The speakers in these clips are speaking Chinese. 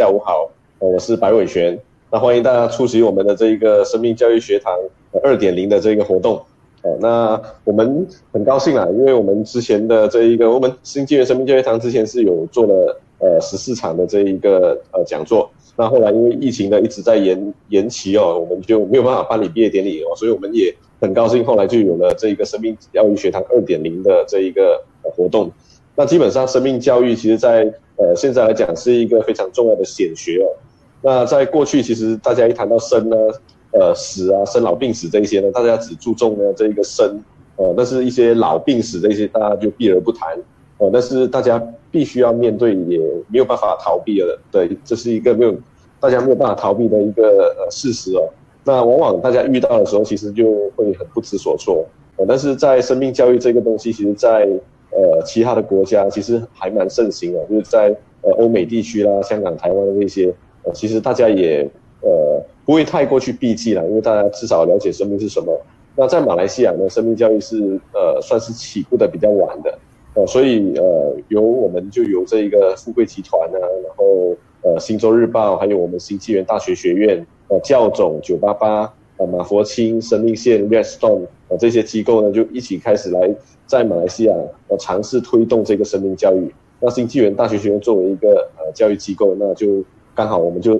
下午好，我是白伟璇，那欢迎大家出席我们的这一个生命教育学堂二点零的这个活动。哦，那我们很高兴啊，因为我们之前的这一个，我们新纪元生命教育堂之前是有做了呃十四场的这一个呃讲座，那后来因为疫情呢一直在延延期哦，我们就没有办法办理毕业典礼哦，所以我们也很高兴后来就有了这一个生命教育学堂二点零的这一个活动。那基本上，生命教育其实，在呃现在来讲是一个非常重要的显学哦。那在过去，其实大家一谈到生呢，呃死啊，生老病死这一些呢，大家只注重呢这一个生，呃，但是一些老病死这些，大家就避而不谈。呃，但是大家必须要面对，也没有办法逃避了。对，这是一个没有大家没有办法逃避的一个呃事实哦。那往往大家遇到的时候，其实就会很不知所措。呃，但是在生命教育这个东西，其实在呃，其他的国家其实还蛮盛行的，就是在呃欧美地区啦、香港、台湾的那些，呃，其实大家也呃不会太过去避忌了，因为大家至少了解生命是什么。那在马来西亚呢，生命教育是呃算是起步的比较晚的，呃，所以呃由我们就由这一个富贵集团啊，然后呃星洲日报，还有我们新纪元大学学院，呃教总九八八，呃马佛清生命线 Redstone，呃这些机构呢就一起开始来。在马来西亚，呃，尝试推动这个生命教育。那新纪元大学学院作为一个呃教育机构，那就刚好我们就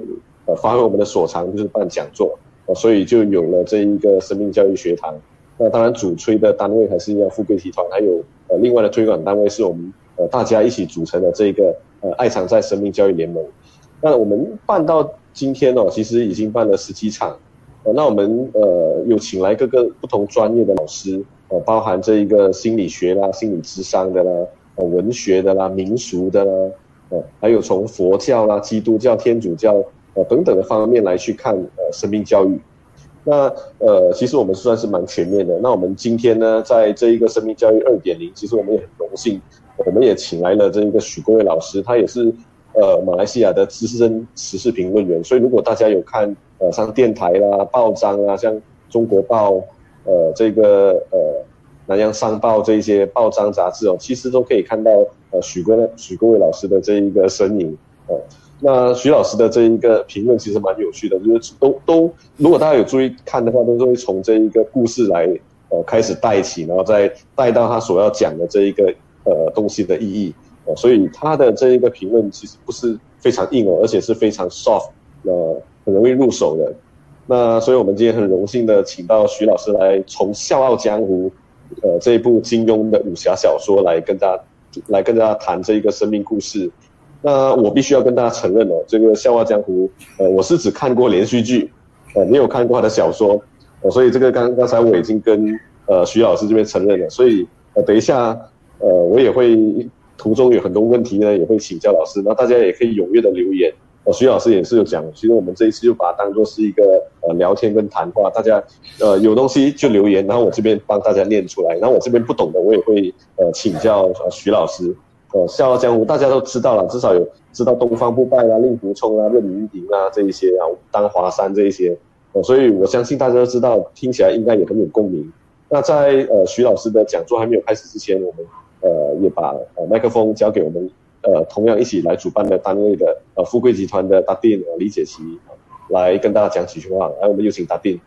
呃发挥我们的所长，就是办讲座，呃，所以就有了这一个生命教育学堂。那当然主推的单位还是要富贵集团，还有呃另外的推广单位是我们呃大家一起组成的这个呃爱常在生命教育联盟。那我们办到今天哦，其实已经办了十几场。呃，那我们呃有请来各个不同专业的老师。呃，包含这一个心理学啦、心理智商的啦、呃、文学的啦、民俗的啦，呃，还有从佛教啦、基督教、天主教呃等等的方面来去看呃生命教育。那呃，其实我们算是蛮全面的。那我们今天呢，在这一个生命教育二点零，其实我们也很荣幸，我们也请来了这一个许国伟老师，他也是呃马来西亚的资深时事评论员。所以如果大家有看呃像电台啦、报章啊，像中国报。呃，这个呃，南洋商报这些报章杂志哦，其实都可以看到呃许国许国伟老师的这一个身影哦。那许老师的这一个评论其实蛮有趣的，就是都都，如果大家有注意看的话，都是会从这一个故事来呃开始带起，然后再带到他所要讲的这一个呃东西的意义哦。所以他的这一个评论其实不是非常硬哦，而且是非常 soft，呃，很容易入手的。那所以，我们今天很荣幸的请到徐老师来从《笑傲江湖》呃这一部金庸的武侠小说来跟大家来跟大家谈这一个生命故事。那我必须要跟大家承认哦，这个《笑傲江湖》呃，我是只看过连续剧，呃，没有看过他的小说，所以这个刚刚才我已经跟呃徐老师这边承认了。所以呃，等一下呃，我也会途中有很多问题呢，也会请教老师，那大家也可以踊跃的留言。徐老师也是有讲，其实我们这一次就把它当做是一个呃聊天跟谈话，大家呃有东西就留言，然后我这边帮大家念出来，然后我这边不懂的我也会呃请教徐老师。呃，笑傲江湖大家都知道了，至少有知道东方不败啦、令狐冲啊、任盈盈啊这一些啊，当华山这一些，所以我相信大家都知道，听起来应该也很有共鸣。那在呃徐老师的讲座还没有开始之前，我们呃也把呃麦克风交给我们。呃，同样一起来主办的单位的呃富贵集团的达定李解琪，来跟大家讲几句话。来，我们有请达定。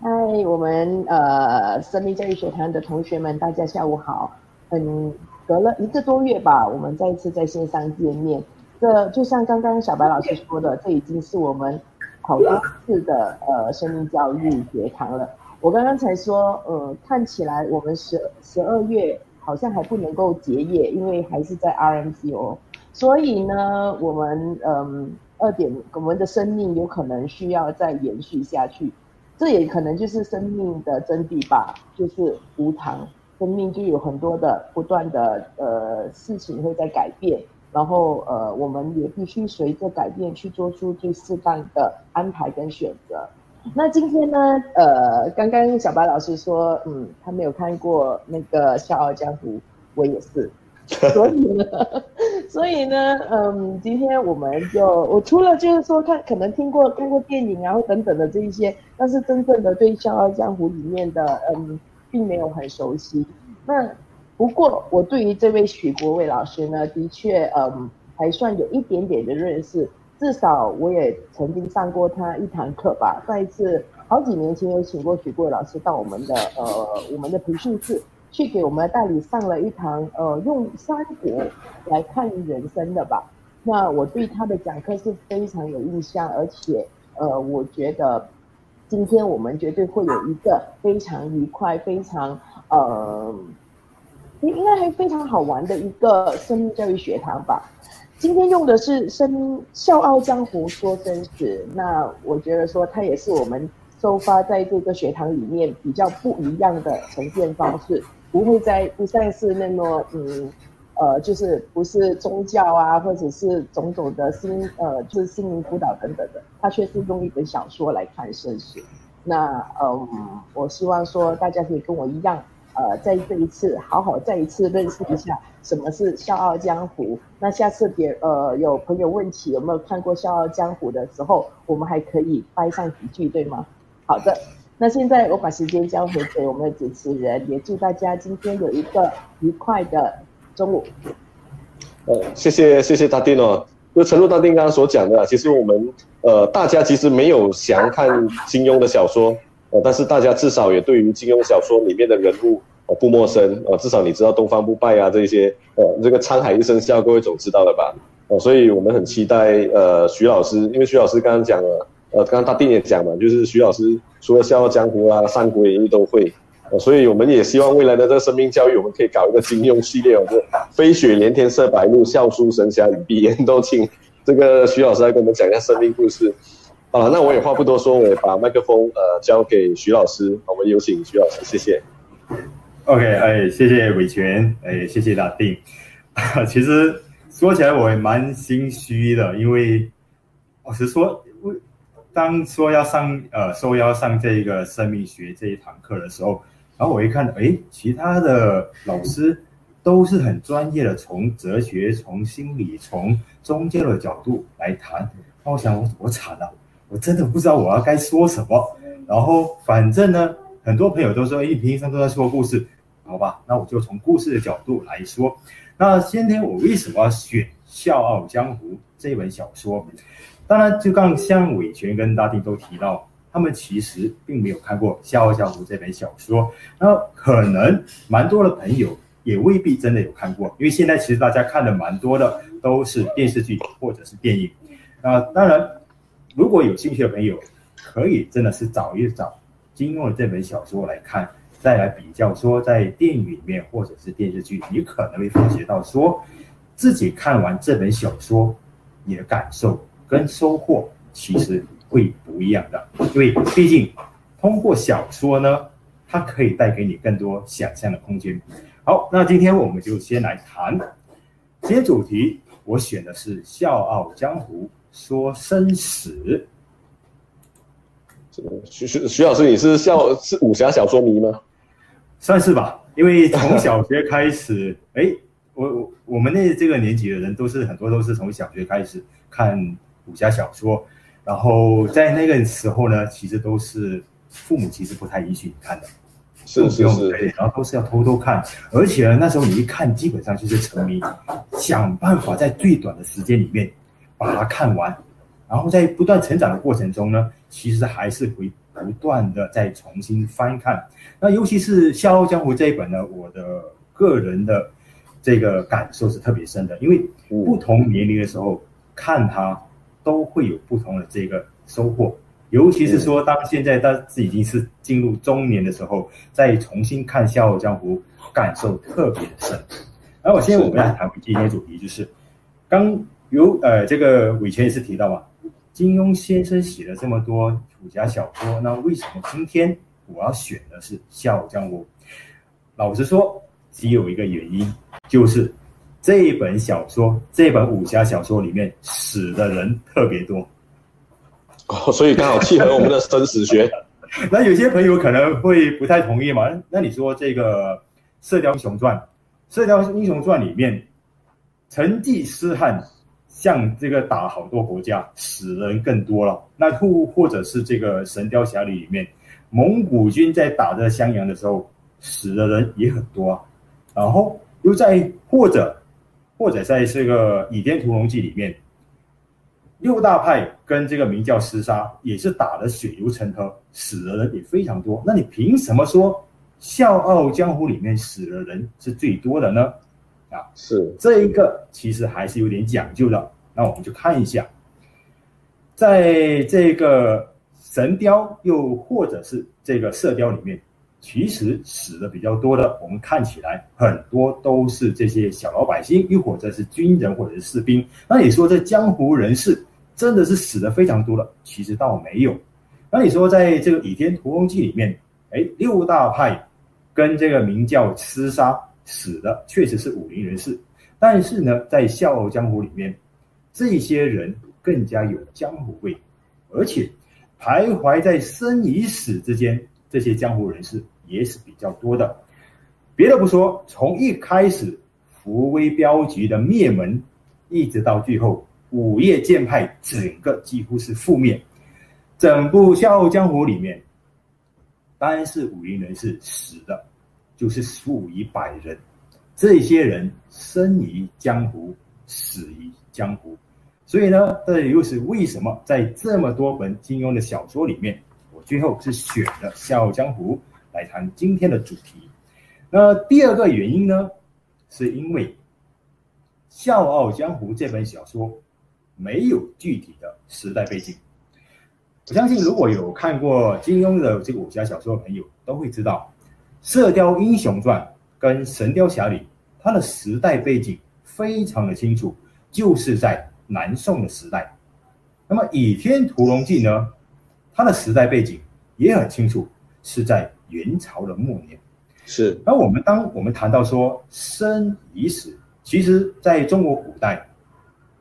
嗨，我们呃生命教育学堂的同学们，大家下午好。嗯，隔了一个多月吧，我们再一次在线上见面。这就像刚刚小白老师说的，这已经是我们好多次的呃生命教育学堂了。我刚刚才说，呃，看起来我们十十二月。好像还不能够结业，因为还是在 RMCO，所以呢，我们嗯二点我们的生命有可能需要再延续下去，这也可能就是生命的真谛吧，就是无常，生命就有很多的不断的呃事情会在改变，然后呃我们也必须随着改变去做出最适当的安排跟选择。那今天呢？呃，刚刚小白老师说，嗯，他没有看过那个《笑傲江湖》，我也是，所以呢，所以呢，嗯，今天我们就，我除了就是说看，可能听过看过电影啊，或等等的这一些，但是真正的对《笑傲江湖》里面的，嗯，并没有很熟悉。那不过我对于这位许国伟老师呢，的确，嗯，还算有一点点的认识。至少我也曾经上过他一堂课吧。再一次，好几年前有请过许国老师到我们的呃我们的培训室去给我们的代理上了一堂呃用三国来看人生的吧。那我对他的讲课是非常有印象，而且呃我觉得今天我们绝对会有一个非常愉快、非常呃。应该还非常好玩的一个生命教育学堂吧。今天用的是《生笑傲江湖说生死》，那我觉得说它也是我们收发在这个学堂里面比较不一样的呈现方式，不会再不再是那么嗯呃，就是不是宗教啊，或者是种种的心呃，就是心灵辅导等等的，它却是用一本小说来看生死。那嗯，我希望说大家可以跟我一样。呃，在这一次好好再一次认识一下什么是《笑傲江湖》。那下次别呃有朋友问起有没有看过《笑傲江湖》的时候，我们还可以掰上几句，对吗？好的，那现在我把时间交回给我们的主持人，也祝大家今天有一个愉快的中午。呃，谢谢谢谢大丁哦。就陈露大丁刚刚所讲的，其实我们呃大家其实没有详看金庸的小说。呃，但是大家至少也对于金庸小说里面的人物呃不陌生，呃，至少你知道东方不败啊这些，呃，这个沧海一声笑，各位总知道了吧？呃，所以我们很期待呃徐老师，因为徐老师刚刚讲了，呃，刚刚大定也讲嘛，就是徐老师除了笑傲江湖啊、三国演义都会，呃，所以我们也希望未来的这个生命教育，我们可以搞一个金庸系列，哦，就飞雪连天射白鹿，笑书神侠语必言，都请这个徐老师来跟我们讲一下生命故事。啊，那我也话不多说，我也把麦克风呃交给徐老师，我们有请徐老师，谢谢。OK，哎，谢谢伟权，哎，谢谢大定。其实说起来我也蛮心虚的，因为老实说，当说要上呃受邀上这个生命学这一堂课的时候，然后我一看，哎，其他的老师都是很专业的，从哲学、从心理、从宗教的角度来谈，那我想我我惨了。我真的不知道我要该说什么，然后反正呢，很多朋友都说，哎，平时都在说故事，好吧，那我就从故事的角度来说。那今天我为什么要选《笑傲江湖》这本小说？当然，就刚像伟权跟大地都提到，他们其实并没有看过《笑傲江湖》这本小说，那可能蛮多的朋友也未必真的有看过，因为现在其实大家看的蛮多的都是电视剧或者是电影，那，当然。如果有兴趣的朋友，可以真的是找一找金庸的这本小说来看，再来比较说在电影里面或者是电视剧，你可能会发觉到说，自己看完这本小说，你的感受跟收获其实会不一样的，因为毕竟通过小说呢，它可以带给你更多想象的空间。好，那今天我们就先来谈，今天主题我选的是《笑傲江湖》。说生死，徐徐徐老师，你是笑是武侠小说迷吗？算是吧，因为从小学开始，哎，我我我们那这个年纪的人都是很多都是从小学开始看武侠小说，然后在那个时候呢，其实都是父母其实不太允许你看的，是是是，然后都是要偷偷看，而且那时候你一看，基本上就是沉迷，想办法在最短的时间里面。把它看完，然后在不断成长的过程中呢，其实还是会不断的再重新翻看。那尤其是《笑傲江湖》这一本呢，我的个人的这个感受是特别深的，因为不同年龄的时候看它都会有不同的这个收获。尤其是说，当现在他是已经是进入中年的时候，再重新看《笑傲江湖》，感受特别的深。然后，现在我们来谈今天主题，就是刚。有呃，这个伟权也是提到啊，金庸先生写了这么多武侠小说，那为什么今天我要选的是《笑傲江湖》？老实说，只有一个原因，就是这一本小说，这本武侠小说里面死的人特别多，哦，所以刚好契合我们的生死学。那有些朋友可能会不太同意嘛？那你说这个《射雕英雄传》，《射雕英雄传》里面成吉思汗。像这个打好多国家，死人更多了。那或或者是这个《神雕侠侣》里面，蒙古军在打这襄阳的时候，死的人也很多啊。然后又在或者或者在这个《倚天屠龙记》里面，六大派跟这个明教厮杀，也是打得血流成河，死的人也非常多。那你凭什么说笑傲江湖里面死的人是最多的呢？啊，是这一个其实还是有点讲究的。那我们就看一下，在这个神雕又或者是这个射雕里面，其实死的比较多的，我们看起来很多都是这些小老百姓，又或者是军人或者是士兵。那你说这江湖人士真的是死的非常多了？其实倒没有。那你说在这个《倚天屠龙记》里面，哎，六大派跟这个明教厮杀。死的确实是武林人士，但是呢，在《笑傲江湖》里面，这些人更加有江湖味，而且徘徊在生与死之间，这些江湖人士也是比较多的。别的不说，从一开始福威镖局的灭门，一直到最后五岳剑派整个几乎是覆灭，整部《笑傲江湖》里面，单是武林人士死的。就是数以百人，这些人生于江湖，死于江湖，所以呢，这又是为什么在这么多本金庸的小说里面，我最后是选了《笑傲江湖》来谈今天的主题。那第二个原因呢，是因为《笑傲江湖》这本小说没有具体的时代背景。我相信，如果有看过金庸的这个武侠小说的朋友，都会知道。《射雕英雄传》跟《神雕侠侣》，它的时代背景非常的清楚，就是在南宋的时代。那么《倚天屠龙记》呢，它的时代背景也很清楚，是在元朝的末年。是。而我们当我们谈到说生与死，其实在中国古代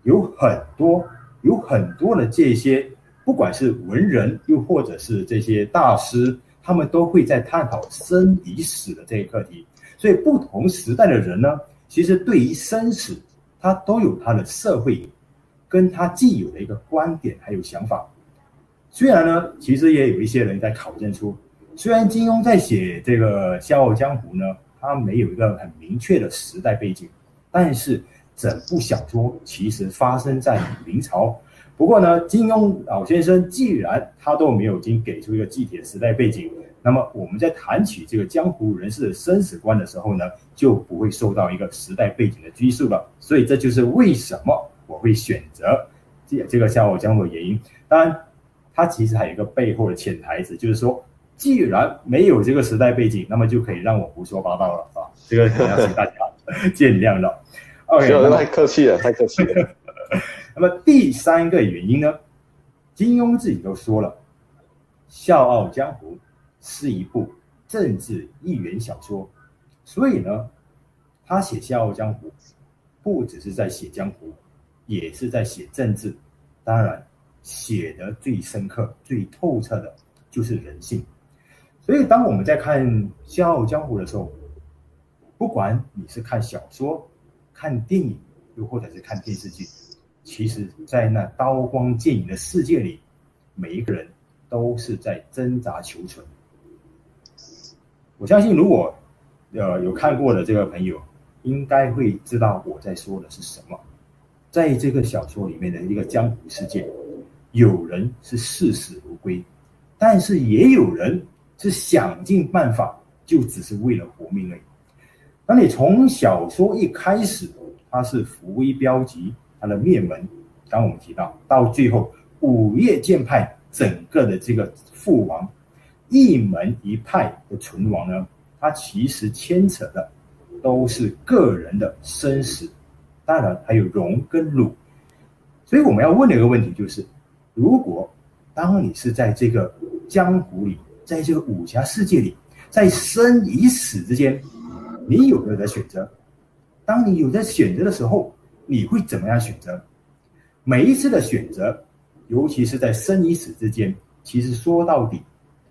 有很多有很多的这些，不管是文人，又或者是这些大师。他们都会在探讨生与死的这一课题，所以不同时代的人呢，其实对于生死，他都有他的社会，跟他既有的一个观点还有想法。虽然呢，其实也有一些人在考证出，虽然金庸在写这个《笑傲江湖》呢，他没有一个很明确的时代背景，但是整部小说其实发生在明朝。不过呢，金庸老先生既然他都没有经给出一个具体的时代背景，那么我们在谈起这个江湖人士的生死观的时候呢，就不会受到一个时代背景的拘束了。所以这就是为什么我会选择这这个《笑傲江湖》的原因。当然，它其实还有一个背后的潜台词，就是说，既然没有这个时代背景，那么就可以让我胡说八道了啊！这个要请大家见谅了。OK，太客气了，太客气了。那么第三个原因呢，金庸自己都说了，《笑傲江湖》是一部政治寓言小说，所以呢，他写《笑傲江湖》不只是在写江湖，也是在写政治。当然，写得最深刻、最透彻的就是人性。所以，当我们在看《笑傲江湖》的时候，不管你是看小说、看电影，又或者是看电视剧。其实，在那刀光剑影的世界里，每一个人都是在挣扎求存。我相信，如果呃有看过的这个朋友，应该会知道我在说的是什么。在这个小说里面的一个江湖世界，有人是视死如归，但是也有人是想尽办法，就只是为了活命而已。那你从小说一开始，它是伏威镖局。他的灭门，当我们提到到最后五岳剑派整个的这个覆亡，一门一派的存亡呢，它其实牵扯的都是个人的生死，当然还有荣跟辱。所以我们要问的一个问题就是：如果当你是在这个江湖里，在这个武侠世界里，在生与死之间，你有没有在选择？当你有在选择的时候，你会怎么样选择？每一次的选择，尤其是在生与死之间，其实说到底，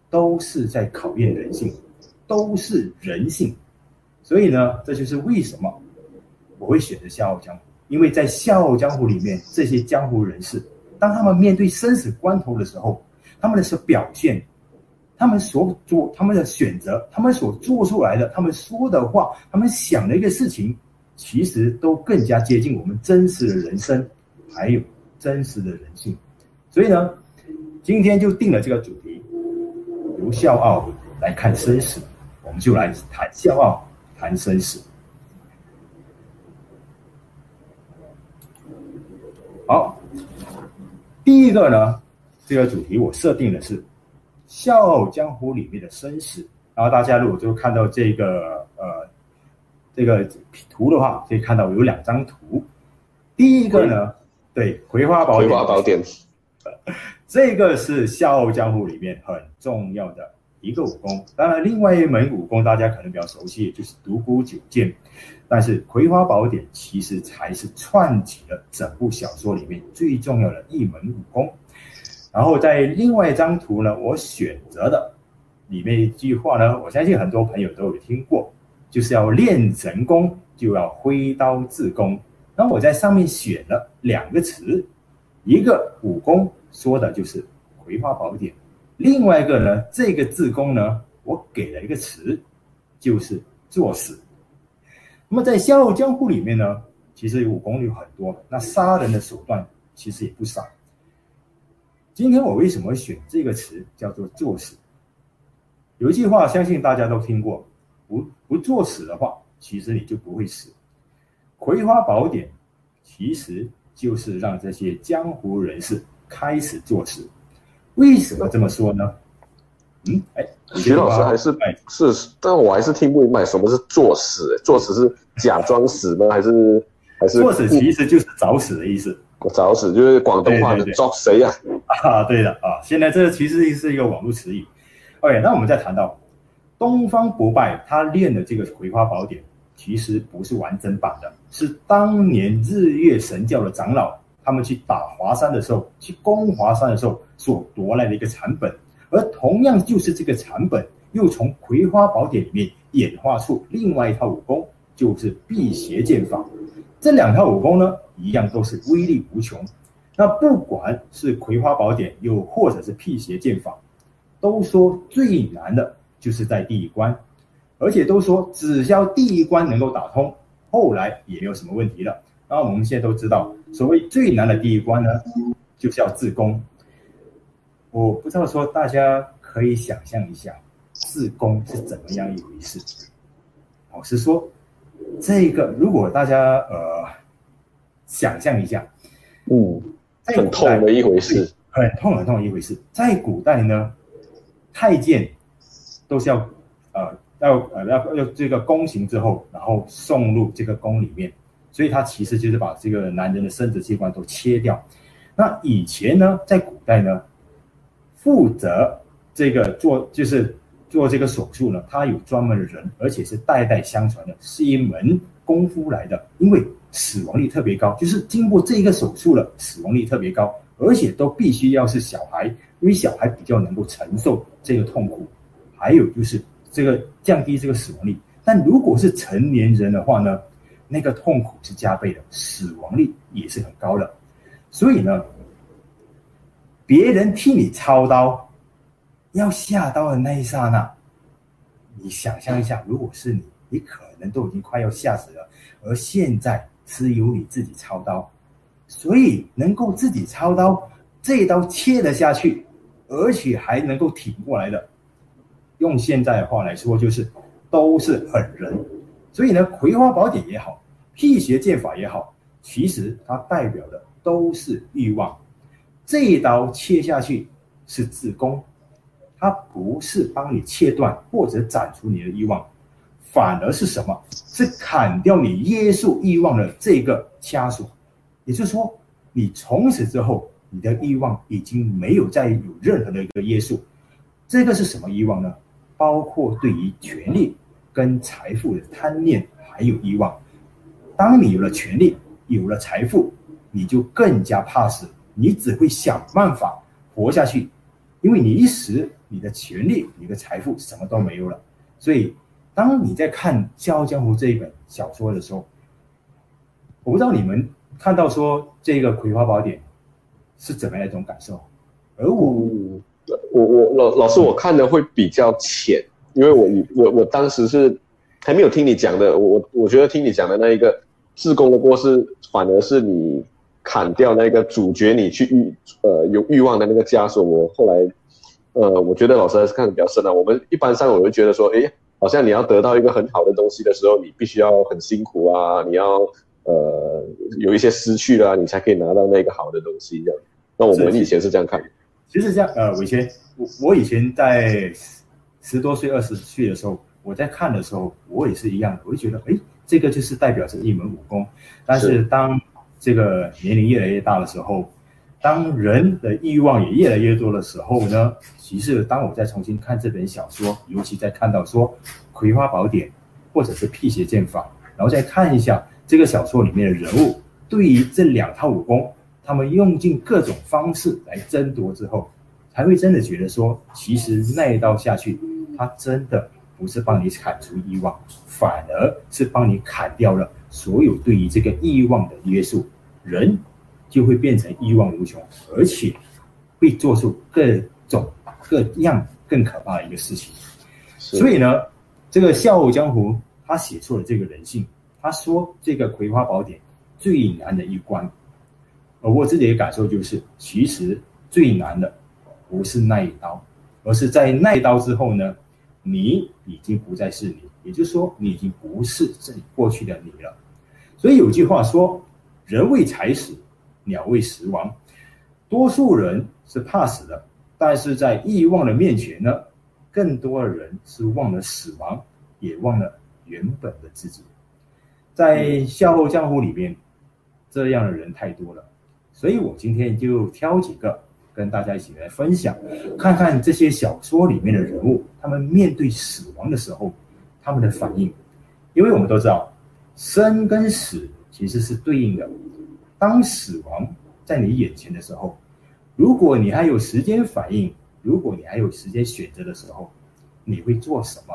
都是在考验人性，都是人性。所以呢，这就是为什么我会选择《笑傲江湖》，因为在《笑傲江湖》里面，这些江湖人士，当他们面对生死关头的时候，他们的所表现，他们所做，他们的选择，他们所做出来的，他们说的话，他们想的一个事情。其实都更加接近我们真实的人生，还有真实的人性。所以呢，今天就定了这个主题，由笑傲来看生死，我们就来谈笑傲，谈生死。好，第一个呢，这个主题我设定的是《笑傲江湖》里面的生死。然后大家如果就看到这个呃这个图的话，可以看到有两张图。第一个呢，对《葵花宝典》。葵花宝典。这个是《笑傲江湖》里面很重要的一个武功。当然，另外一门武功大家可能比较熟悉，就是独孤九剑。但是《葵花宝典》其实才是串起了整部小说里面最重要的一门武功。然后在另外一张图呢，我选择的。里面一句话呢，我相信很多朋友都有听过，就是要练神功就要挥刀自宫。那我在上面选了两个词，一个武功说的就是《葵花宝典》，另外一个呢，这个自宫呢，我给了一个词，就是作死。那么在《笑傲江湖》里面呢，其实武功有很多，那杀人的手段其实也不少。今天我为什么选这个词，叫做作死？有一句话，相信大家都听过：不不作死的话，其实你就不会死。《葵花宝典》其实就是让这些江湖人士开始作死。为什么这么说呢？嗯，哎，徐老师还是是，是，但我还是听不明白什么是作死。作死是假装死吗？还是还是？作死其实就是找死的意思。找死就是广东话的找谁呀？啊，对的啊，现在这其实是一个网络词语。OK，那我们再谈到东方不败，他练的这个《葵花宝典》，其实不是完整版的，是当年日月神教的长老他们去打华山的时候，去攻华山的时候所夺来的一个残本，而同样就是这个残本，又从《葵花宝典》里面演化出另外一套武功，就是辟邪剑法。这两套武功呢，一样都是威力无穷。那不管是《葵花宝典》，又或者是辟邪剑法。都说最难的就是在第一关，而且都说只要第一关能够打通，后来也没有什么问题了。那我们现在都知道，所谓最难的第一关呢，就是要自宫。我不知道说大家可以想象一下，自宫是怎么样一回事？老实说，这个如果大家呃想象一下，嗯，很痛的一回事，很痛很痛的一回事，在古代呢。太监都是要，呃，要呃要要这个宫刑之后，然后送入这个宫里面，所以他其实就是把这个男人的生殖器官都切掉。那以前呢，在古代呢，负责这个做就是做这个手术呢，他有专门的人，而且是代代相传的，是一门功夫来的。因为死亡率特别高，就是经过这一个手术了，死亡率特别高，而且都必须要是小孩。因为小孩比较能够承受这个痛苦，还有就是这个降低这个死亡率。但如果是成年人的话呢，那个痛苦是加倍的，死亡率也是很高的。所以呢，别人替你操刀，要下刀的那一刹那，你想象一下，如果是你，你可能都已经快要吓死了。而现在是由你自己操刀，所以能够自己操刀，这一刀切了下去。而且还能够挺过来的，用现在的话来说，就是都是狠人。所以呢，《葵花宝典》也好，辟邪剑法也好，其实它代表的都是欲望。这一刀切下去是自宫，它不是帮你切断或者斩除你的欲望，反而是什么？是砍掉你约束欲望的这个枷锁。也就是说，你从此之后。你的欲望已经没有再有任何的一个约束，这个是什么欲望呢？包括对于权力跟财富的贪念，还有欲望。当你有了权力，有了财富，你就更加怕死，你只会想办法活下去，因为你一时你的权力、你的财富什么都没有了。所以，当你在看《笑傲江湖》这一本小说的时候，我不知道你们看到说这个《葵花宝典》。是怎么样一种感受？而我，我我老老师，我看的会比较浅，因为我我我当时是还没有听你讲的，我我觉得听你讲的那一个自宫的过是，反而是你砍掉那个主角你去欲呃有欲望的那个枷锁。我后来呃，我觉得老师还是看的比较深啊。我们一般上我就觉得说，哎，好像你要得到一个很好的东西的时候，你必须要很辛苦啊，你要呃有一些失去了啊，你才可以拿到那个好的东西这样。那我们以前是这样看的。其实这样呃，伟谦，我我以前在十多岁、二十岁的时候，我在看的时候，我也是一样的，我就觉得，哎，这个就是代表着一门武功。但是当这个年龄越来越大的时候，当人的欲望也越来越多的时候呢，其实当我再重新看这本小说，尤其在看到说《葵花宝典》或者是《辟邪剑法》，然后再看一下这个小说里面的人物，对于这两套武功，他们用尽各种方式来争夺之后，才会真的觉得说，其实那一刀下去，他真的不是帮你砍除欲望，反而是帮你砍掉了所有对于这个欲望的约束，人就会变成欲望无穷，而且会做出各种各样更可怕的一个事情。所以呢，这个《笑傲江湖》他写出了这个人性，他说这个《葵花宝典》最难的一关。我自己的感受就是，其实最难的不是那一刀，而是在那一刀之后呢，你已经不再是你，也就是说，你已经不是这里过去的你了。所以有句话说：“人为财死，鸟为食亡。”多数人是怕死的，但是在欲望的面前呢，更多的人是忘了死亡，也忘了原本的自己。在《笑傲江湖》里面，这样的人太多了。所以我今天就挑几个跟大家一起来分享，看看这些小说里面的人物，他们面对死亡的时候，他们的反应。因为我们都知道，生跟死其实是对应的。当死亡在你眼前的时候，如果你还有时间反应，如果你还有时间选择的时候，你会做什么？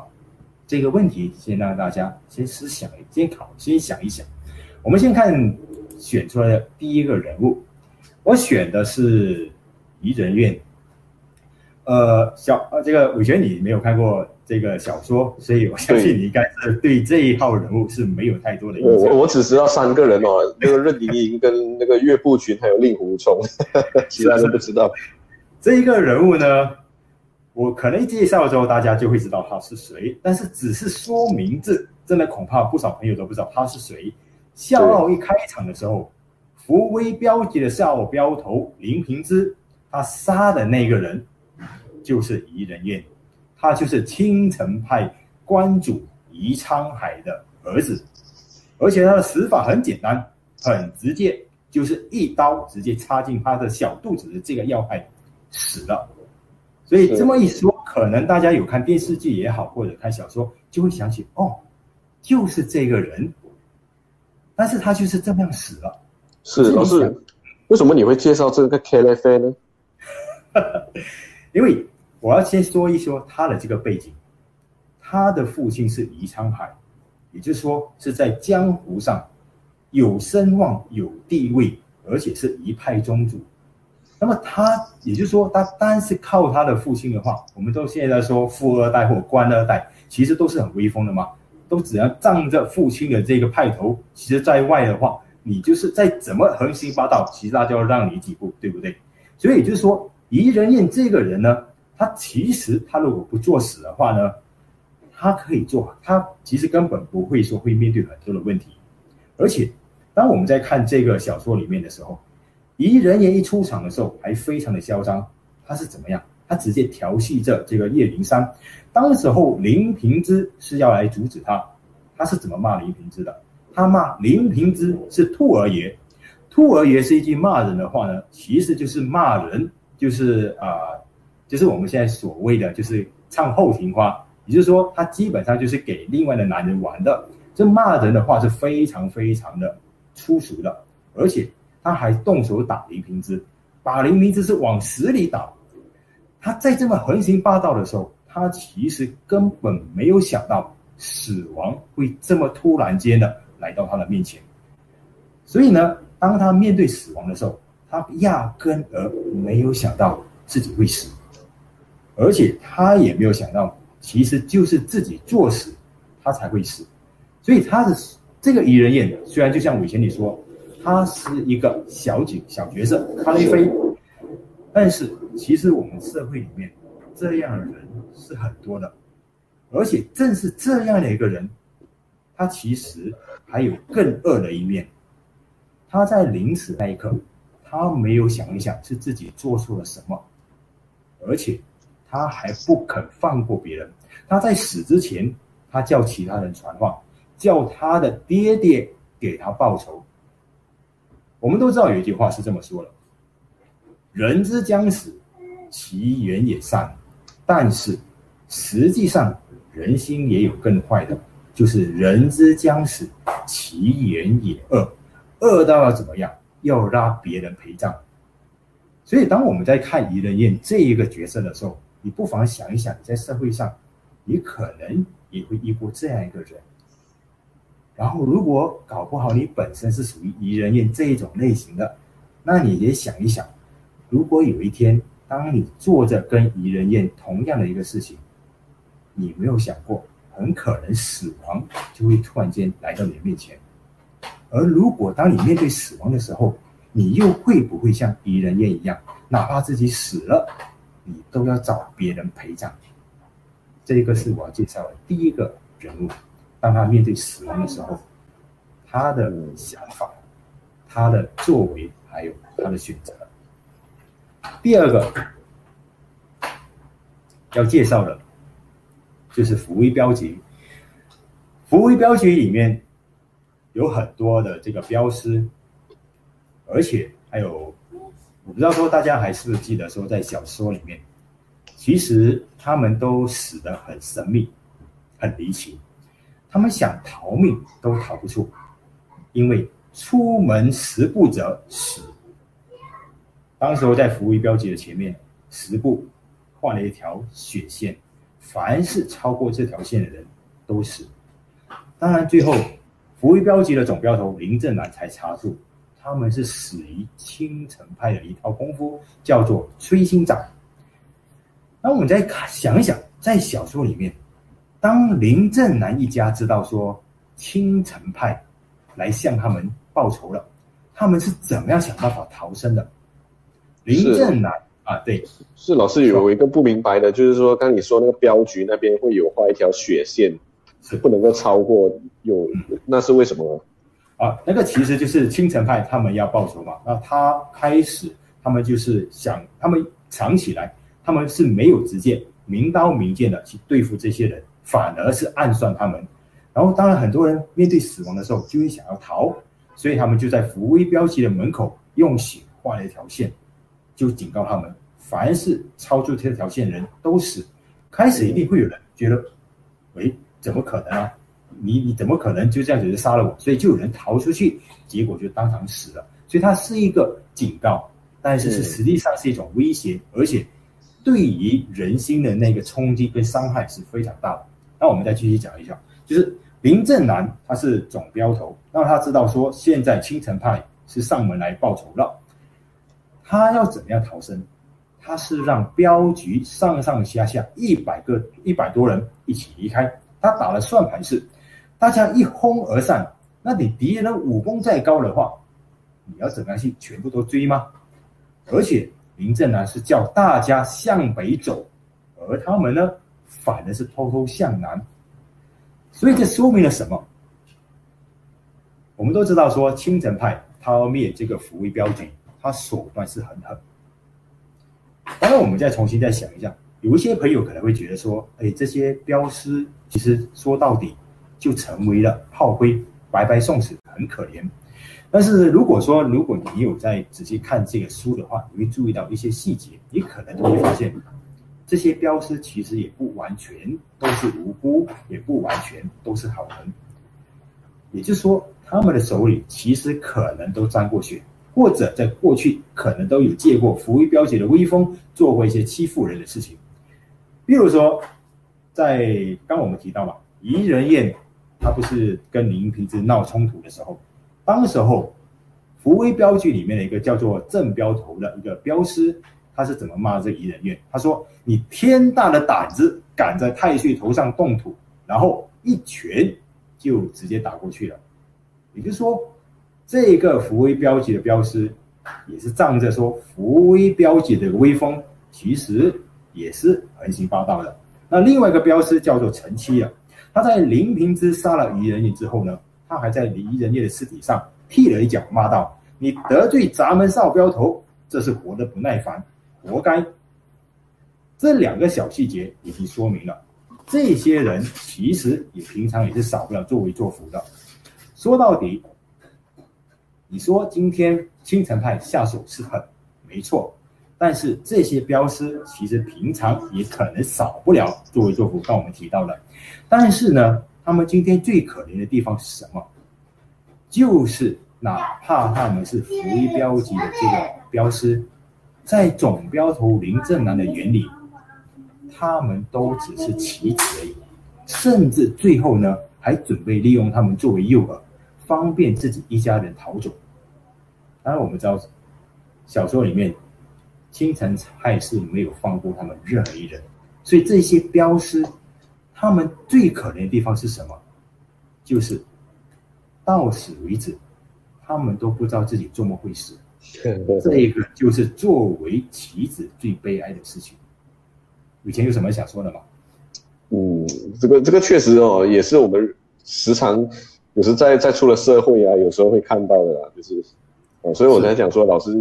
这个问题先让大家先思想，先考，先想一想。我们先看选出来的第一个人物。我选的是怡人院，呃，小呃，这个伟权你没有看过这个小说，所以我相信你应该是对这一号人物是没有太多的印象。我我只知道三个人哦，那个任盈盈跟那个岳不群还有令狐冲，其他人不知道。这一个人物呢，我可能介绍之后大家就会知道他是谁，但是只是说名字，真的恐怕不少朋友都不知道他是谁。笑傲一开场的时候。扶危标节的少镖头林平之，他杀的那个人就是怡人院，他就是青城派关主怡沧海的儿子，而且他的死法很简单，很直接，就是一刀直接插进他的小肚子的这个要害死了。所以这么一说，可能大家有看电视剧也好，或者看小说，就会想起哦，就是这个人，但是他就是这么样死了。是，老师，为什么你会介绍这个 KLF 呢？因为我要先说一说他的这个背景，他的父亲是宜昌海，也就是说是在江湖上有声望、有地位，而且是一派宗主。那么他，也就是说，他单是靠他的父亲的话，我们都现在说富二代或官二代，其实都是很威风的嘛，都只要仗着父亲的这个派头，其实在外的话。你就是再怎么横行霸道，其实他就要让你几步，对不对？所以就是说，怡人院这个人呢，他其实他如果不作死的话呢，他可以做，他其实根本不会说会面对很多的问题。而且，当我们在看这个小说里面的时候，怡人院一出场的时候还非常的嚣张，他是怎么样？他直接调戏着这个叶灵珊。当时候林平之是要来阻止他，他是怎么骂林平之的？他骂林平之是兔儿爷，兔儿爷是一句骂人的话呢，其实就是骂人，就是啊、就是我们现在所谓的就是唱后庭花，也就是说他基本上就是给另外的男人玩的。这骂人的话是非常非常的粗俗的，而且他还动手打林平之，把林平之是往死里打。他在这么横行霸道的时候，他其实根本没有想到死亡会这么突然间的。来到他的面前，所以呢，当他面对死亡的时候，他压根儿没有想到自己会死，而且他也没有想到，其实就是自己作死，他才会死。所以他的这个怡人院，虽然就像以前你说，他是一个小景小角色，咖喱飞。但是其实我们社会里面这样的人是很多的，而且正是这样的一个人，他其实还有更恶的一面。他在临死那一刻，他没有想一想是自己做错了什么，而且他还不肯放过别人。他在死之前，他叫其他人传话，叫他的爹爹给他报仇。我们都知道有一句话是这么说的。人之将死，其言也善。但是实际上，人心也有更坏的，就是人之将死，其言也恶。恶到要怎么样？要拉别人陪葬。所以，当我们在看疑人宴这一个角色的时候，你不妨想一想，在社会上，你可能也会遇过这样一个人。然后，如果搞不好你本身是属于疑人宴这一种类型的，那你也想一想。如果有一天，当你做着跟疑人宴同样的一个事情，你没有想过，很可能死亡就会突然间来到你的面前。而如果当你面对死亡的时候，你又会不会像疑人宴一样，哪怕自己死了，你都要找别人陪葬？这个是我要介绍的第一个人物。当他面对死亡的时候，他的想法、他的作为，还有他的选择。第二个要介绍的，就是福威镖局。福威镖局里面有很多的这个镖师，而且还有，我不知道说大家还是不是记得说，在小说里面，其实他们都死得很神秘、很离奇，他们想逃命都逃不出，因为出门十步者死。当时我在福威镖局的前面十步画了一条血线，凡是超过这条线的人都死。当然，最后福威镖局的总镖头林正南才查出他们是死于青城派的一套功夫，叫做摧心掌。那我们再看想一想，在小说里面，当林正南一家知道说青城派来向他们报仇了，他们是怎么样想办法逃生的？林正南啊，对，是老师有一个不明白的，就是说，刚你说那个镖局那边会有画一条血线，是不能够超过，有那是为什么呢？啊，那个其实就是青城派他们要报仇嘛，那他开始他们就是想，他们藏起来，他们是没有直接明刀明剑的去对付这些人，反而是暗算他们。然后当然很多人面对死亡的时候就会想要逃，所以他们就在福威镖局的门口用血画了一条线。就警告他们，凡是超出这条线的人都死。开始一定会有人觉得，喂，怎么可能啊？你你怎么可能就这样子就杀了我？所以就有人逃出去，结果就当场死了。所以它是一个警告，但是是实际上是一种威胁，而且对于人心的那个冲击跟伤害是非常大的。那我们再继续讲一下，就是林正南他是总镖头，那他知道说现在青城派是上门来报仇了。他要怎么样逃生？他是让镖局上上下下一百个一百多人一起离开。他打了算盘是，大家一哄而散。那你敌人武功再高的话，你要怎么样去全部都追吗？而且林正南是叫大家向北走，而他们呢，反而是偷偷向南。所以这说明了什么？我们都知道说青城派他要灭这个福威镖局。他手段是很狠。当然，我们再重新再想一下，有一些朋友可能会觉得说：“哎，这些镖师其实说到底就成为了炮灰，白白送死，很可怜。”但是如果说，如果你有在仔细看这个书的话，你会注意到一些细节，你可能就会发现，这些镖师其实也不完全都是无辜，也不完全都是好人。也就是说，他们的手里其实可能都沾过血。或者在过去可能都有借过福威镖局的威风，做过一些欺负人的事情。比如说，在刚我们提到嘛，怡人宴他不是跟林平之闹冲突的时候，当时候福威镖局里面的一个叫做郑镖头的一个镖师，他是怎么骂这怡人宴？他说：“你天大的胆子，敢在太岁头上动土！”然后一拳就直接打过去了。也就是说。这个福威标记的标师，也是仗着说福威标记的威风，其实也是横行霸道的。那另外一个标师叫做陈七啊，他在林平之杀了于仁义之后呢，他还在于仁义的尸体上踢了一脚，骂道：“你得罪咱们少镖头，这是活得不耐烦，活该。”这两个小细节已经说明了。这些人其实也平常也是少不了作威作福的。说到底，你说今天青城派下手是狠，没错。但是这些镖师其实平常也可能少不了作威作福，刚我们提到了。但是呢，他们今天最可怜的地方是什么？就是哪怕他们是福威标级的这个镖师，在总镖头林正南的眼里。他们都只是棋子而已，甚至最后呢，还准备利用他们作为诱饵，方便自己一家人逃走。当然，我们知道小说里面青城派是没有放过他们任何一人，所以这些镖师，他们最可怜的地方是什么？就是到死为止，他们都不知道自己做梦会死。这一个就是作为棋子最悲哀的事情。以前有什么想说的吗？嗯，这个这个确实哦，也是我们时常有时在在出了社会啊，有时候会看到的啦，就是，哦，所以我才讲说，老师，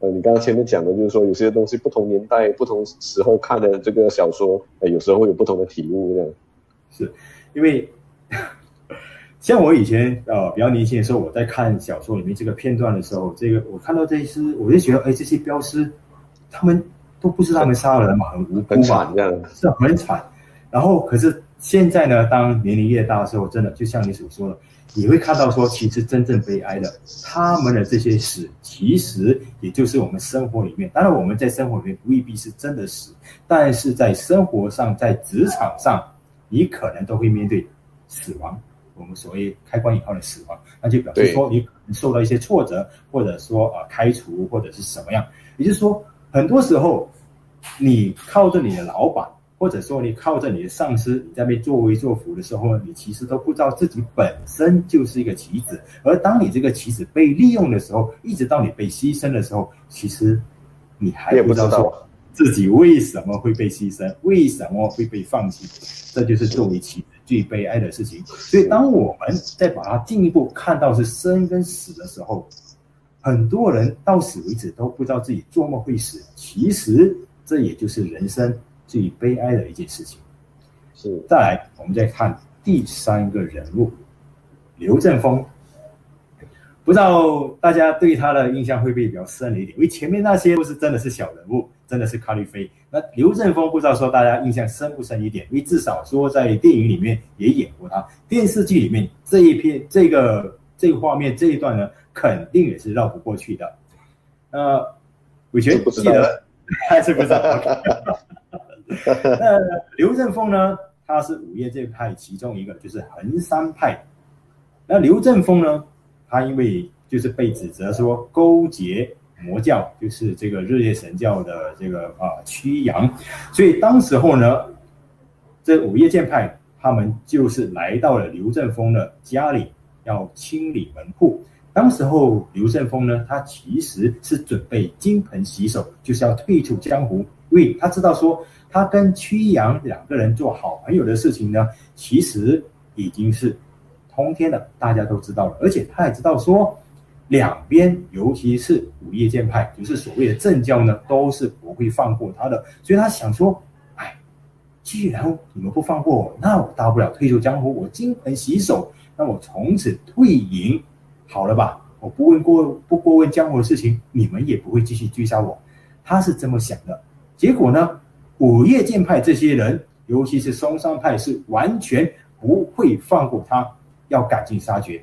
呃，你刚刚前面讲的，就是说有些东西不同年代、不同时候看的这个小说，呃，有时候会有不同的体悟，这样。是，因为 像我以前呃比较年轻的时候，我在看小说里面这个片段的时候，这个我看到这些，我就觉得，哎，这些镖师他们。都不是他们杀人嘛，很无辜嘛，这样是很惨。然后，可是现在呢，当年龄越大的时候，真的就像你所说的，你会看到说，其实真正悲哀的，他们的这些死，其实也就是我们生活里面。当然，我们在生活里面未必是真的死，但是在生活上，在职场上，你可能都会面对死亡。我们所谓开关以后的死亡，那就表示说你可能受到一些挫折，或者说啊开除，或者是什么样。也就是说。很多时候，你靠着你的老板，或者说你靠着你的上司，你在被作威作福的时候，你其实都不知道自己本身就是一个棋子。而当你这个棋子被利用的时候，一直到你被牺牲的时候，其实你还不知道自己为什么会被牺牲，为什么会被放弃。这就是作为棋子最悲哀的事情。所以，当我们再把它进一步看到是生跟死的时候，很多人到死为止都不知道自己做梦会死，其实这也就是人生最悲哀的一件事情。是，再来，我们再看第三个人物刘振峰，不知道大家对他的印象会不会比较深了一点？因为前面那些都是真的是小人物，真的是咖喱飞。那刘振峰不知道说大家印象深不深一点？因为至少说在电影里面也演过他，电视剧里面这一篇这个这个画面这一段呢，肯定也是绕不过去的。呃，伟权记得 还是不知道？那刘振峰呢？他是五岳剑派其中一个，就是衡山派。那刘振峰呢？他因为就是被指责说勾结魔教，就是这个日月神教的这个啊曲阳，所以当时候呢，这五岳剑派他们就是来到了刘振峰的家里，要清理门户。当时候，刘振峰呢，他其实是准备金盆洗手，就是要退出江湖，因为他知道说，他跟曲阳两个人做好朋友的事情呢，其实已经是通天了，大家都知道了。而且他也知道说，两边尤其是五叶剑派，就是所谓的正教呢，都是不会放过他的。所以他想说，哎，既然你们不放过我，那我大不了退出江湖，我金盆洗手，那我从此退隐。好了吧，我不问过不过问江湖的事情，你们也不会继续追杀我。他是这么想的。结果呢，五叶剑派这些人，尤其是松山派，是完全不会放过他，要赶尽杀绝。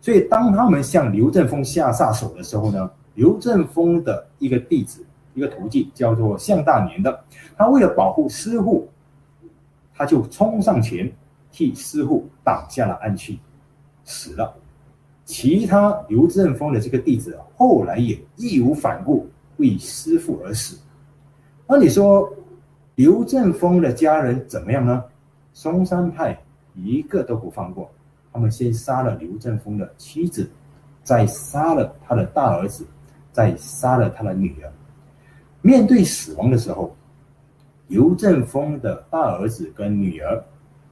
所以当他们向刘振峰下杀手的时候呢，刘振峰的一个弟子，一个徒弟叫做向大年的，他为了保护师父，他就冲上前替师父挡下了暗器，死了。其他刘振峰的这个弟子后来也义无反顾为师父而死。那你说刘振峰的家人怎么样呢？嵩山派一个都不放过，他们先杀了刘振峰的妻子，再杀了他的大儿子，再杀了他的女儿。面对死亡的时候，刘振峰的大儿子跟女儿，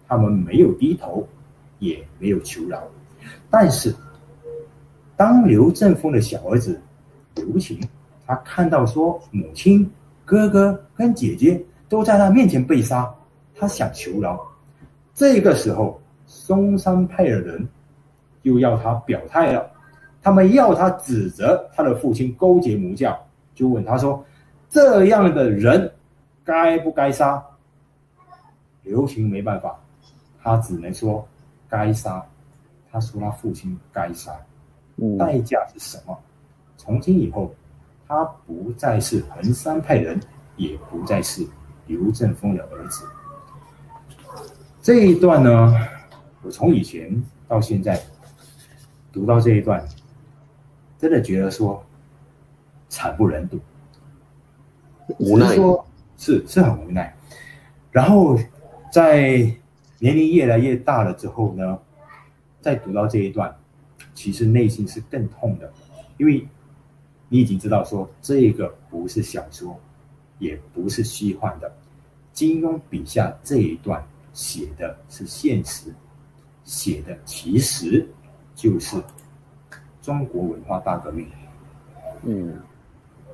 他们没有低头，也没有求饶。但是，当刘振峰的小儿子刘晴，他看到说母亲、哥哥跟姐姐都在他面前被杀，他想求饶。这个时候，松山派的人又要他表态了，他们要他指责他的父亲勾结魔教，就问他说：“这样的人该不该杀？”刘晴没办法，他只能说该杀。他说他父亲该杀，代价是什么？从今以后，他不再是衡山派人，也不再是刘振峰的儿子。这一段呢，我从以前到现在读到这一段，真的觉得说惨不忍睹，无奈，说是是很无奈。然后在年龄越来越大了之后呢，再读到这一段，其实内心是更痛的，因为你已经知道说这个不是小说，也不是虚幻的，金庸笔下这一段。写的是现实，写的其实就是中国文化大革命。嗯，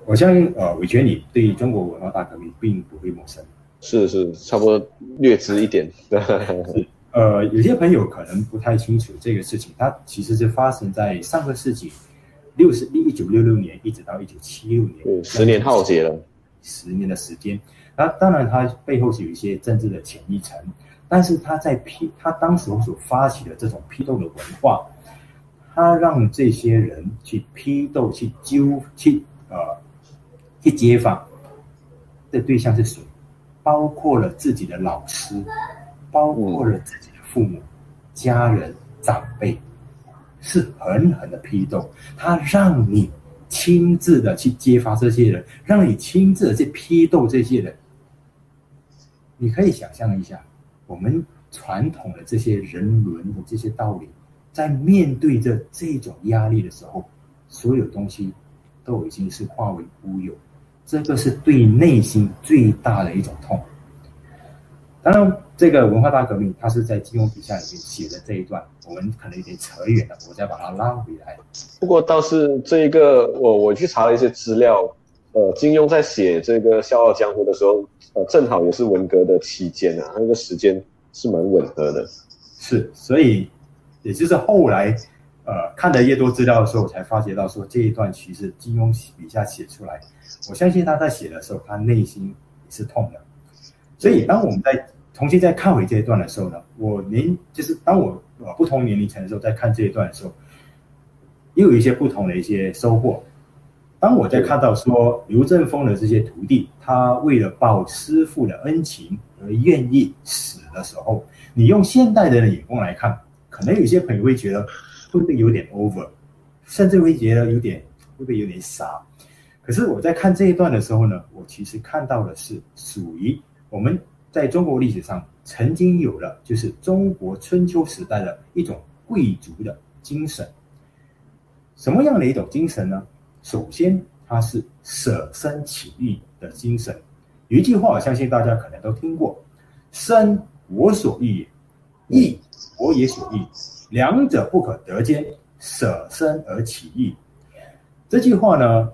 我相信呃，伟权你对中国文化大革命并不会陌生。是是，差不多略知一点。是呃，有些朋友可能不太清楚这个事情，它其实是发生在上个世纪六十一九六六年一直到一九七六年，嗯，十年浩劫了，十年的时间。那当然，它背后是有一些政治的潜意层。但是他在批，他当时所发起的这种批斗的文化，他让这些人去批斗、去纠、去呃去街访的对象是谁？包括了自己的老师，包括了自己的父母、家人、长辈，是狠狠的批斗。他让你亲自的去揭发这些人，让你亲自的去批斗这些人。你可以想象一下。我们传统的这些人伦的这些道理，在面对着这种压力的时候，所有东西都已经是化为乌有。这个是对内心最大的一种痛。当然，这个文化大革命，它是在金庸笔下里面写的这一段，我们可能有点扯远了，我再把它拉回来。不过倒是这一个，我我去查了一些资料，呃，金庸在写这个《笑傲江湖》的时候。呃，正好也是文革的期间啊，那个时间是蛮吻合的。是，所以也就是后来，呃，看的越多资料的时候，我才发觉到说这一段其实金庸笔下写出来，我相信他在写的时候，他内心也是痛的。所以当我们在重新再看回这一段的时候呢，我年就是当我呃不同年龄层的时候，在看这一段的时候，也有一些不同的一些收获。当我在看到说刘正峰的这些徒弟，他为了报师傅的恩情而愿意死的时候，你用现代人的眼光来看，可能有些朋友会觉得会不会有点 over，甚至会觉得有点会不会有点傻。可是我在看这一段的时候呢，我其实看到的是属于我们在中国历史上曾经有了，就是中国春秋时代的一种贵族的精神。什么样的一种精神呢？首先，它是舍身取义的精神。有一句话，我相信大家可能都听过：“生我所欲也，义我也所欲，两者不可得兼，舍生而取义。”这句话呢，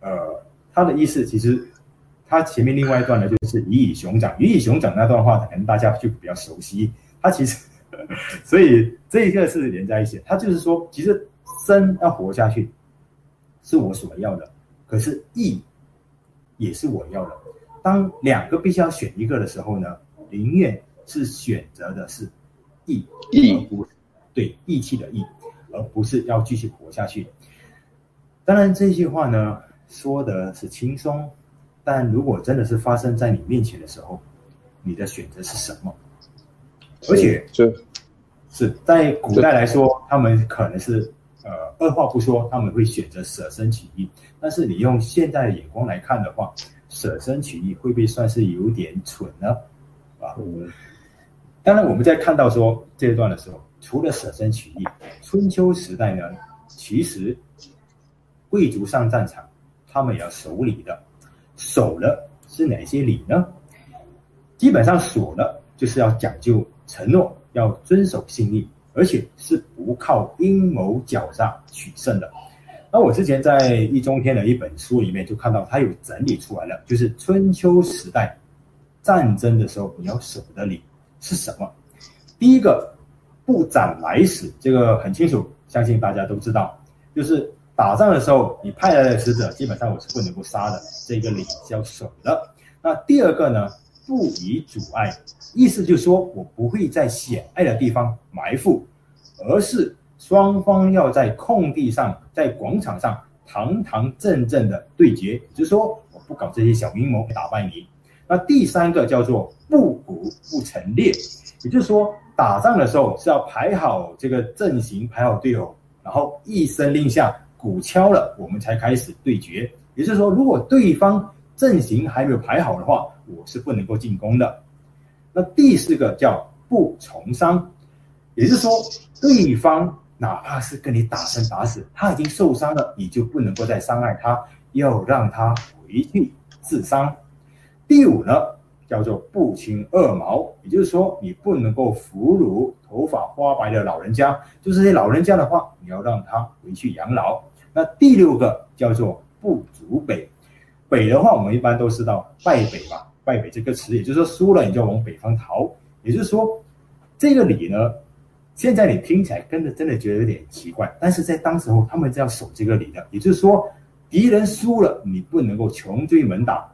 呃，它的意思其实，它前面另外一段呢，就是“鱼与熊掌”。“鱼与熊掌”那段话，可能大家就比较熟悉。它其实，所以这一个是连在一起。它就是说，其实生要活下去。是我所要的，可是义也是我要的。当两个必须要选一个的时候呢，宁愿是选择的是义，义不对义气的义，而不是要继续活下去。当然这句话呢说的是轻松，但如果真的是发生在你面前的时候，你的选择是什么？而且就是在古代来说，他们可能是。呃，二话不说，他们会选择舍身取义。但是你用现在的眼光来看的话，舍身取义会不会算是有点蠢呢？啊，嗯，当然我们在看到说这一段的时候，除了舍身取义，春秋时代呢，其实贵族上战场，他们也要守礼的。守了是哪些礼呢？基本上守了就是要讲究承诺，要遵守信义，而且是不靠阴谋狡诈取胜的。那我之前在易中天的一本书里面就看到，他有整理出来了，就是春秋时代战争的时候你要守的礼是什么？第一个。不斩来使，这个很清楚，相信大家都知道。就是打仗的时候，你派来的使者，基本上我是不能够杀的，这个礼是要守的。那第二个呢，不以阻碍，意思就是说我不会在险隘的地方埋伏，而是双方要在空地上，在广场上堂堂正正的对决，就是说我不搞这些小阴谋打败你。那第三个叫做不鼓不成列，也就是说。打仗的时候是要排好这个阵型，排好队友，然后一声令下，鼓敲了，我们才开始对决。也就是说，如果对方阵型还没有排好的话，我是不能够进攻的。那第四个叫不从伤，也就是说，对方哪怕是跟你打生打死，他已经受伤了，你就不能够再伤害他，要让他回去治伤。第五呢？叫做不轻恶毛，也就是说你不能够俘虏头发花白的老人家，就是这些老人家的话，你要让他回去养老。那第六个叫做不足北，北的话我们一般都知道败北嘛，败北这个词，也就是说输了你就往北方逃。也就是说这个礼呢，现在你听起来跟着真的觉得有点奇怪，但是在当时候他们是要守这个礼的，也就是说敌人输了你不能够穷追猛打。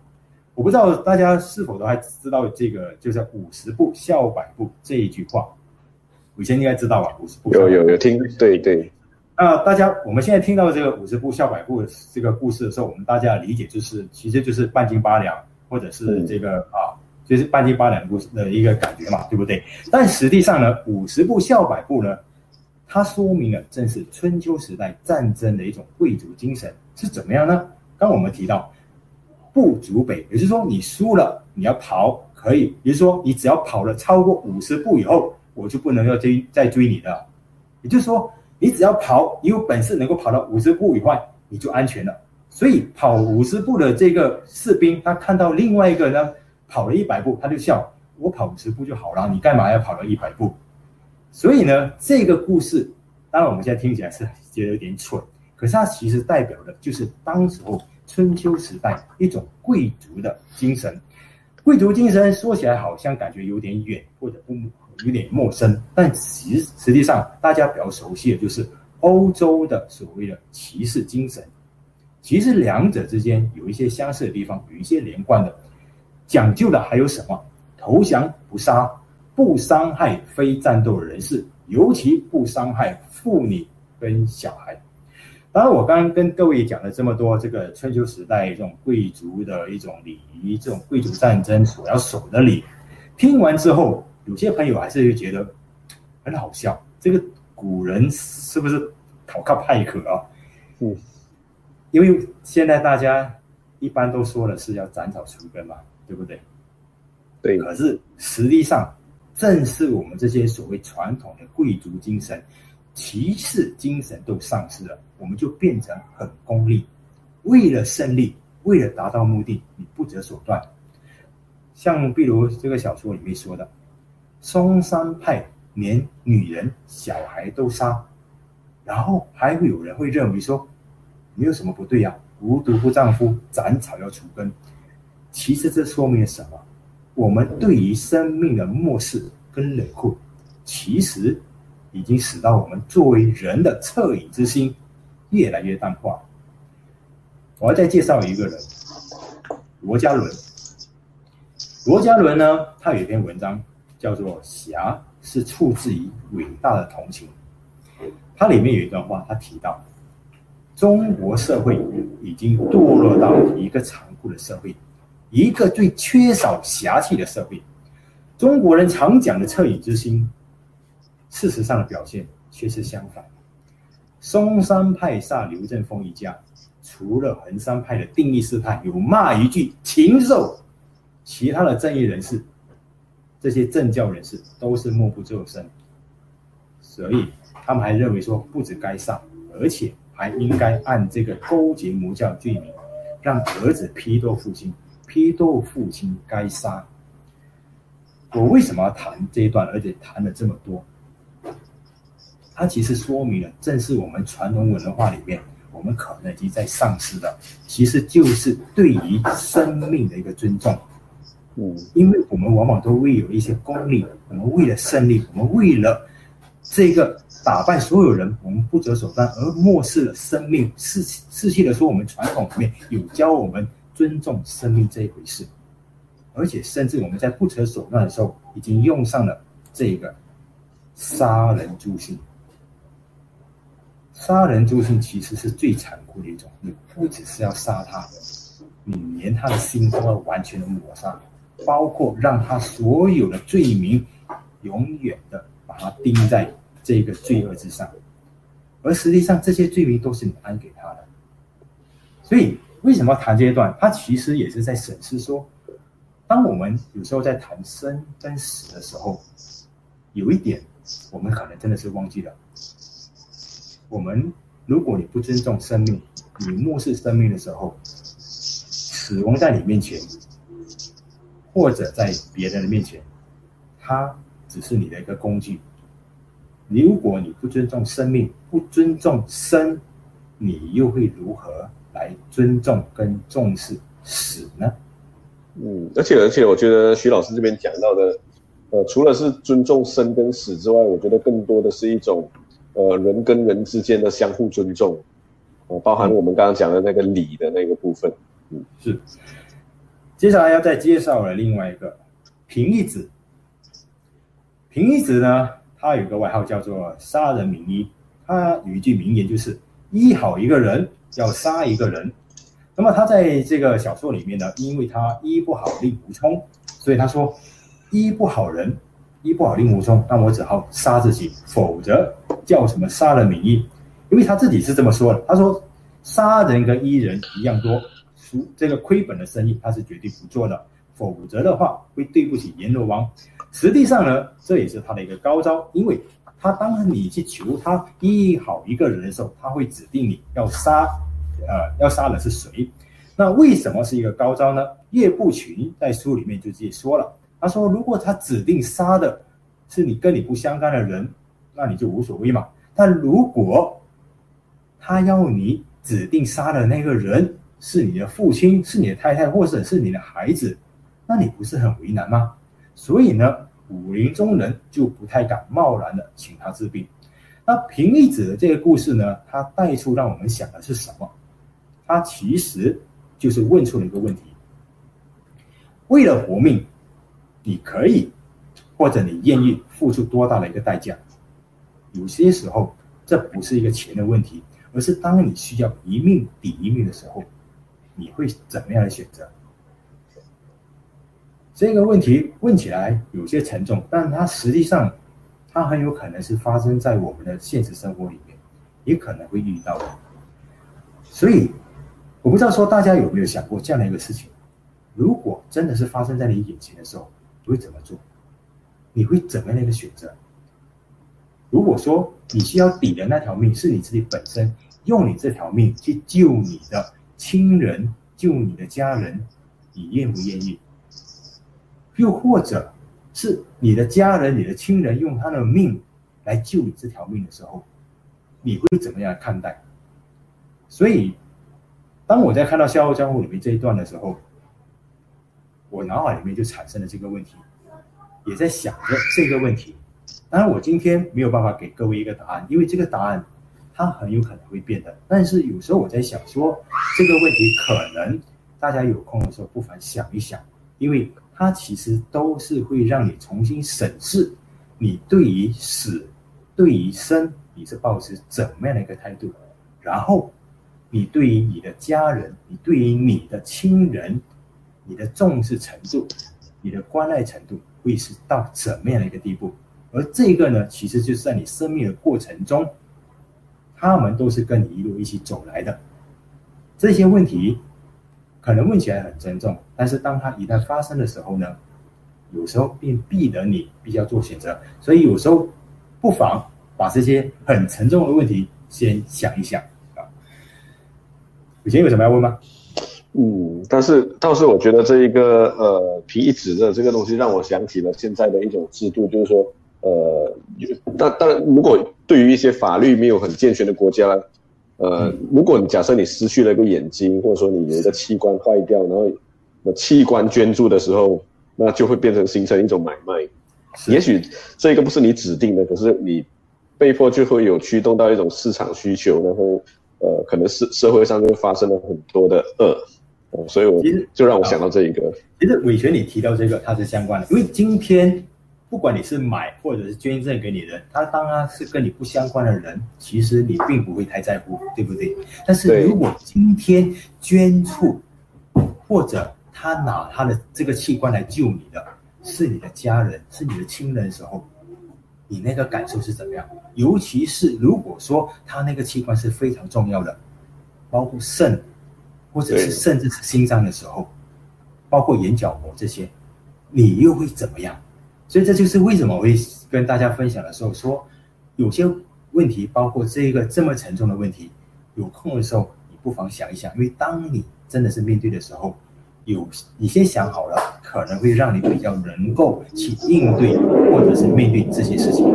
我不知道大家是否都还知道这个，就是五十步笑百步这一句话，以前应该知道吧？五十步有有有听，对对。那大家我们现在听到这个五十步笑百步这个故事的时候，我们大家的理解就是，其实就是半斤八两，或者是这个、嗯、啊，就是半斤八两的故事的一个感觉嘛，对不对？但实际上呢，五十步笑百步呢，它说明了正是春秋时代战争的一种贵族精神是怎么样呢？刚我们提到。不足北，也就是说你输了，你要跑可以，也就是说你只要跑了超过五十步以后，我就不能要追再追你的。也就是说你只要跑，你有本事能够跑到五十步以外，你就安全了。所以跑五十步的这个士兵，他看到另外一个呢跑了一百步，他就笑：我跑五十步就好了，你干嘛要跑到一百步？所以呢，这个故事当然我们现在听起来是觉得有点蠢，可是它其实代表的就是当时候。春秋时代一种贵族的精神，贵族精神说起来好像感觉有点远或者不有点陌生，但实实际上大家比较熟悉的就是欧洲的所谓的骑士精神。其实两者之间有一些相似的地方，有一些连贯的。讲究的还有什么？投降不杀，不伤害非战斗人士，尤其不伤害妇女跟小孩。当然，我刚刚跟各位讲了这么多，这个春秋时代这种贵族的一种礼仪，这种贵族战争所要守的礼，听完之后，有些朋友还是会觉得很好笑。这个古人是不是讨靠派克啊？嗯，因为现在大家一般都说的是要斩草除根嘛，对不对？对。可是实际上，正是我们这些所谓传统的贵族精神。骑士精神都丧失了，我们就变成很功利，为了胜利，为了达到目的，你不择手段。像比如这个小说里面说的，嵩山派连女人、小孩都杀，然后还会有人会认为说，没有什么不对呀、啊，无毒不丈夫，斩草要除根。其实这说明了什么？我们对于生命的漠视跟冷酷，其实。已经使到我们作为人的恻隐之心越来越淡化。我要再介绍一个人，罗家伦。罗家伦呢，他有一篇文章叫做《侠是出自于伟大的同情》。它里面有一段话，他提到，中国社会已经堕落到一个残酷的社会，一个最缺少侠气的社会。中国人常讲的恻隐之心。事实上的表现却是相反。嵩山派杀刘振峰一家，除了衡山派的定义师派有骂一句“禽兽”，其他的正义人士，这些政教人士都是默不作声。所以他们还认为说，不止该杀，而且还应该按这个勾结魔教罪名，让儿子批斗父亲，批斗父亲该杀。我为什么要谈这一段，而且谈了这么多？它其实说明了，正是我们传统文化里面，我们可能已经在丧失的，其实就是对于生命的一个尊重。因为我们往往都会有一些功利，我们为了胜利，我们为了这个打败所有人，我们不择手段，而漠视了生命，失失去的说我们传统里面有教我们尊重生命这一回事。而且，甚至我们在不择手段的时候，已经用上了这个杀人诛心。杀人诛心其实是最残酷的一种，你不只是要杀他，你连他的心都要完全的抹杀，包括让他所有的罪名永远的把他钉在这个罪恶之上。而实际上，这些罪名都是你安给他的。所以，为什么要谈这一段？他其实也是在审视说。当我们有时候在谈生跟死的时候，有一点我们可能真的是忘记了。我们如果你不尊重生命，你漠视生命的时候，死亡在你面前，或者在别人的面前，他只是你的一个工具。如果你不尊重生命，不尊重生，你又会如何来尊重跟重视死呢？嗯，而且而且，我觉得徐老师这边讲到的，呃，除了是尊重生跟死之外，我觉得更多的是一种，呃，人跟人之间的相互尊重，呃，包含我们刚刚讲的那个礼的那个部分。嗯，是。接下来要再介绍了另外一个平义子。平义子呢，他有个外号叫做杀人名医，他有一句名言就是：医好一个人，要杀一个人。那么他在这个小说里面呢，因为他医不好令狐冲，所以他说医不好人，医不好令狐冲，那我只好杀自己，否则叫什么杀人名医？因为他自己是这么说的，他说杀人跟医人一样多，这个亏本的生意他是绝对不做的，否则的话会对不起阎罗王。实际上呢，这也是他的一个高招，因为他当你去求他医好一个人的时候，他会指定你要杀。呃，要杀的是谁？那为什么是一个高招呢？岳不群在书里面就直接说了，他说，如果他指定杀的是你跟你不相干的人，那你就无所谓嘛。但如果他要你指定杀的那个人是你的父亲、是你的太太，或者是你的孩子，那你不是很为难吗？所以呢，武林中人就不太敢贸然的请他治病。那平义子的这个故事呢，他带出让我们想的是什么？他其实就是问出了一个问题：为了活命，你可以或者你愿意付出多大的一个代价？有些时候，这不是一个钱的问题，而是当你需要一命抵一命的时候，你会怎么样的选择？这个问题问起来有些沉重，但它实际上，它很有可能是发生在我们的现实生活里面，也可能会遇到的。所以。我不知道说大家有没有想过这样的一个事情：如果真的是发生在你眼前的时候，你会怎么做？你会怎么样的一个选择？如果说你需要抵的那条命是你自己本身用你这条命去救你的亲人、救你的家人，你愿不愿意？又或者是你的家人、你的亲人用他的命来救你这条命的时候，你会怎么样看待？所以。当我在看到《笑傲江湖》里面这一段的时候，我脑海里面就产生了这个问题，也在想着这个问题。当然，我今天没有办法给各位一个答案，因为这个答案它很有可能会变的。但是有时候我在想说，这个问题可能大家有空的时候不妨想一想，因为它其实都是会让你重新审视你对于死、对于生，你是抱持怎么样的一个态度，然后。你对于你的家人，你对于你的亲人，你的重视程度，你的关爱程度，会是到怎么样的一个地步？而这个呢，其实就是在你生命的过程中，他们都是跟你一路一起走来的。这些问题可能问起来很沉重，但是当它一旦发生的时候呢，有时候便逼得你必须要做选择。所以有时候不妨把这些很沉重的问题先想一想啊。以前有什么要问吗？嗯，但是倒是我觉得这一个呃皮一指的这个东西让我想起了现在的一种制度，就是说呃，当当然如果对于一些法律没有很健全的国家，呃，嗯、如果你假设你失去了一个眼睛，或者说你有一个器官坏掉，然后那器官捐助的时候，那就会变成形成一种买卖。也许这个不是你指定的，可是你被迫就会有驱动到一种市场需求，然后呃，可能是社会上就会发生了很多的恶。哦，所以我其实就让我想到这一个。其实伟权你提到这个，它是相关的，因为今天不管你是买或者是捐赠给你的人，他当他是跟你不相关的人，其实你并不会太在乎，对不对？但是如果今天捐助或者他拿他的这个器官来救你的，是你的家人，是你的亲人的时候，你那个感受是怎么样？尤其是如果说他那个器官是非常重要的，包括肾。或者是甚至是心脏的时候，包括眼角膜这些，你又会怎么样？所以这就是为什么我会跟大家分享的时候说，有些问题，包括这个这么沉重的问题，有空的时候你不妨想一想，因为当你真的是面对的时候，有你先想好了，可能会让你比较能够去应对或者是面对这些事情。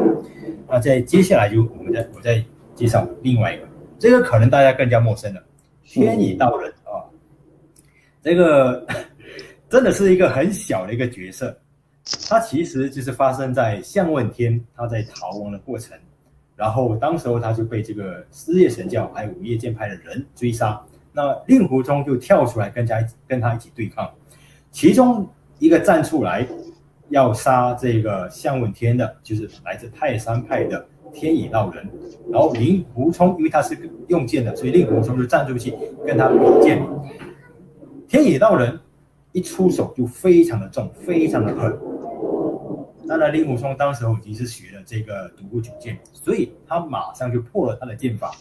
那在接下来就我们再我再介绍另外一个，这个可能大家更加陌生了，天乙道人啊。这个真的是一个很小的一个角色，他其实就是发生在向问天他在逃亡的过程，然后当时候他就被这个狮叶神教还有五叶剑派的人追杀，那令狐冲就跳出来跟他跟他一起对抗，其中一个站出来要杀这个向问天的，就是来自泰山派的天乙道人，然后令狐冲因为他是用剑的，所以令狐冲就站出去跟他比剑。天乙道人一出手就非常的重，非常的狠。当然，令狐冲当时候已经是学了这个独孤九剑，所以他马上就破了他的剑法，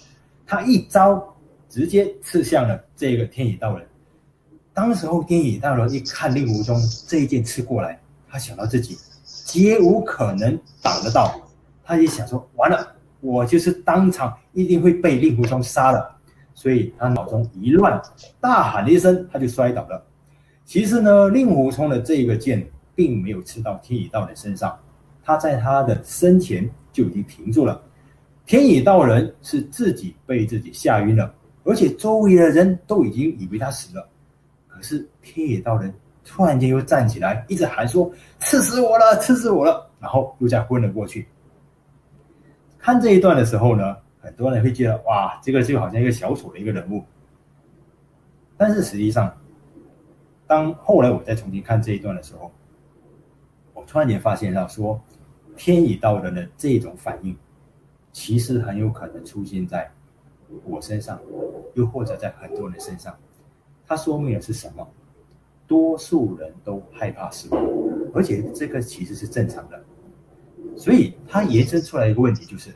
他一招直接刺向了这个天乙道人。当时候天乙道人一看令狐冲这一剑刺过来，他想到自己绝无可能挡得到，他一想说完了，我就是当场一定会被令狐冲杀了。所以他脑中一乱，大喊了一声，他就摔倒了。其实呢，令狐冲的这个剑并没有刺到天乙道人身上，他在他的身前就已经停住了。天乙道人是自己被自己吓晕了，而且周围的人都已经以为他死了。可是天乙道人突然间又站起来，一直喊说：“刺死我了，刺死我了！”然后又再昏了过去。看这一段的时候呢，很多人会觉得哇，这个就好像一个小丑的一个人物。但是实际上，当后来我再重新看这一段的时候，突然间发现到说，天已到人的这种反应，其实很有可能出现在我身上，又或者在很多人身上。它说明的是什么？多数人都害怕死亡，而且这个其实是正常的。所以它延伸出来一个问题就是。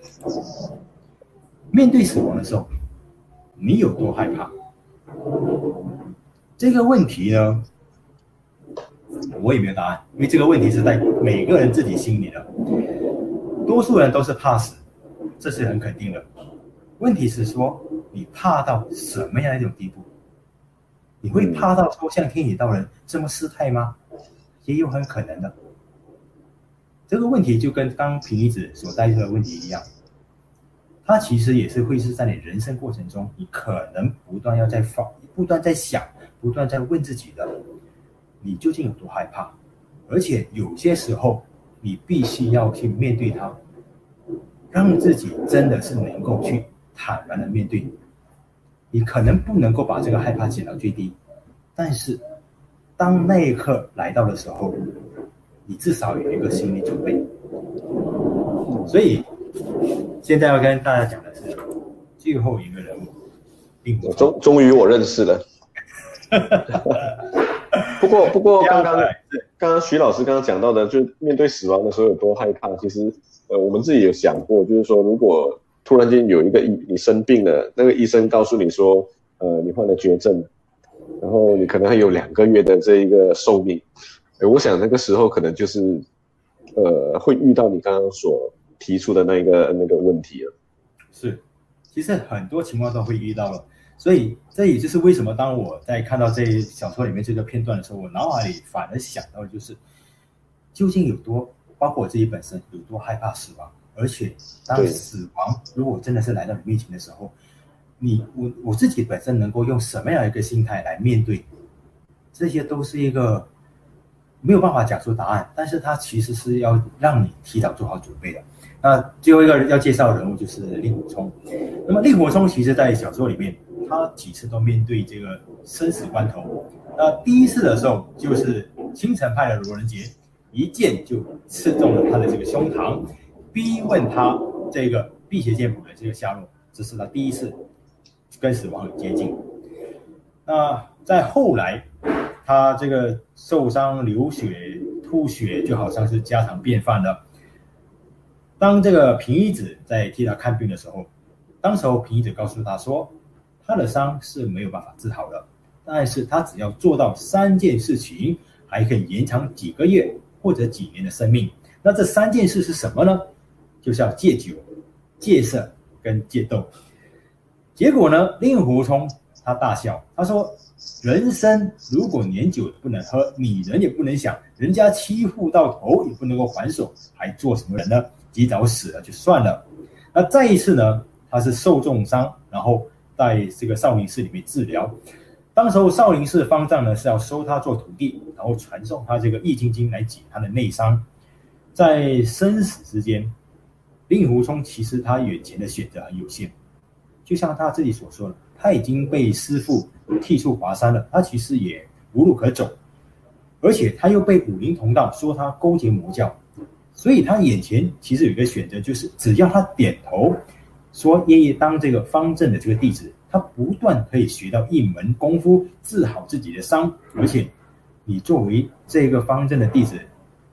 面对死亡的时候，你有多害怕？这个问题呢，我也没有答案，因为这个问题是在每个人自己心里的。多数人都是怕死，这是很肯定的。问题是说，你怕到什么样一种地步？你会怕到说像天野道人这么失态吗？也有很可能的。这个问题就跟刚平一子所带出的问题一样。它其实也是会是在你人生过程中，你可能不断要在放，不断在想，不断在问自己的，你究竟有多害怕？而且有些时候，你必须要去面对它，让自己真的是能够去坦然的面对。你可能不能够把这个害怕减到最低，但是当那一刻来到的时候，你至少有一个心理准备。所以。现在要跟大家讲的是最后一个人物，令狐冲。终终于我认识了。不过不过刚刚刚刚徐老师刚刚讲到的，就面对死亡的时候有多害怕。其实呃，我们自己有想过，就是说，如果突然间有一个医你生病了，那个医生告诉你说，呃，你患了绝症，然后你可能还有两个月的这一个寿命，我想那个时候可能就是呃，会遇到你刚刚所。提出的那个那个问题了，是，其实很多情况都会遇到了。所以这也就是为什么当我在看到这小说里面这个片段的时候，我脑海里反而想到的就是，究竟有多，包括我自己本身有多害怕死亡，而且当死亡如果真的是来到你面前的时候，你我我自己本身能够用什么样一个心态来面对，这些都是一个没有办法讲出答案，但是它其实是要让你提早做好准备的。那最后一个要介绍的人物就是令狐冲。那么令狐冲其实在小说里面，他几次都面对这个生死关头。那第一次的时候，就是青城派的罗仁杰一剑就刺中了他的这个胸膛，逼问他这个辟邪剑谱的这个下落，这是他第一次。跟死亡很接近。那在后来，他这个受伤流血吐血，就好像是家常便饭了。当这个平一子在替他看病的时候，当时候平一子告诉他说，他的伤是没有办法治好的，但是他只要做到三件事情，还可以延长几个月或者几年的生命。那这三件事是什么呢？就是要戒酒、戒色跟戒斗。结果呢？令狐冲他大笑，他说：“人生如果连酒不能喝，女人也不能想，人家欺负到头也不能够还手，还做什么人呢？及早死了就算了。”那再一次呢？他是受重伤，然后在这个少林寺里面治疗。当时候少林寺方丈呢是要收他做徒弟，然后传授他这个易筋经来解他的内伤。在生死之间，令狐冲其实他眼前的选择很有限。就像他自己所说的，他已经被师父剃出华山了，他其实也无路可走，而且他又被武林同道说他勾结魔教，所以他眼前其实有一个选择，就是只要他点头，说愿意当这个方正的这个弟子，他不断可以学到一门功夫，治好自己的伤，而且你作为这个方正的弟子，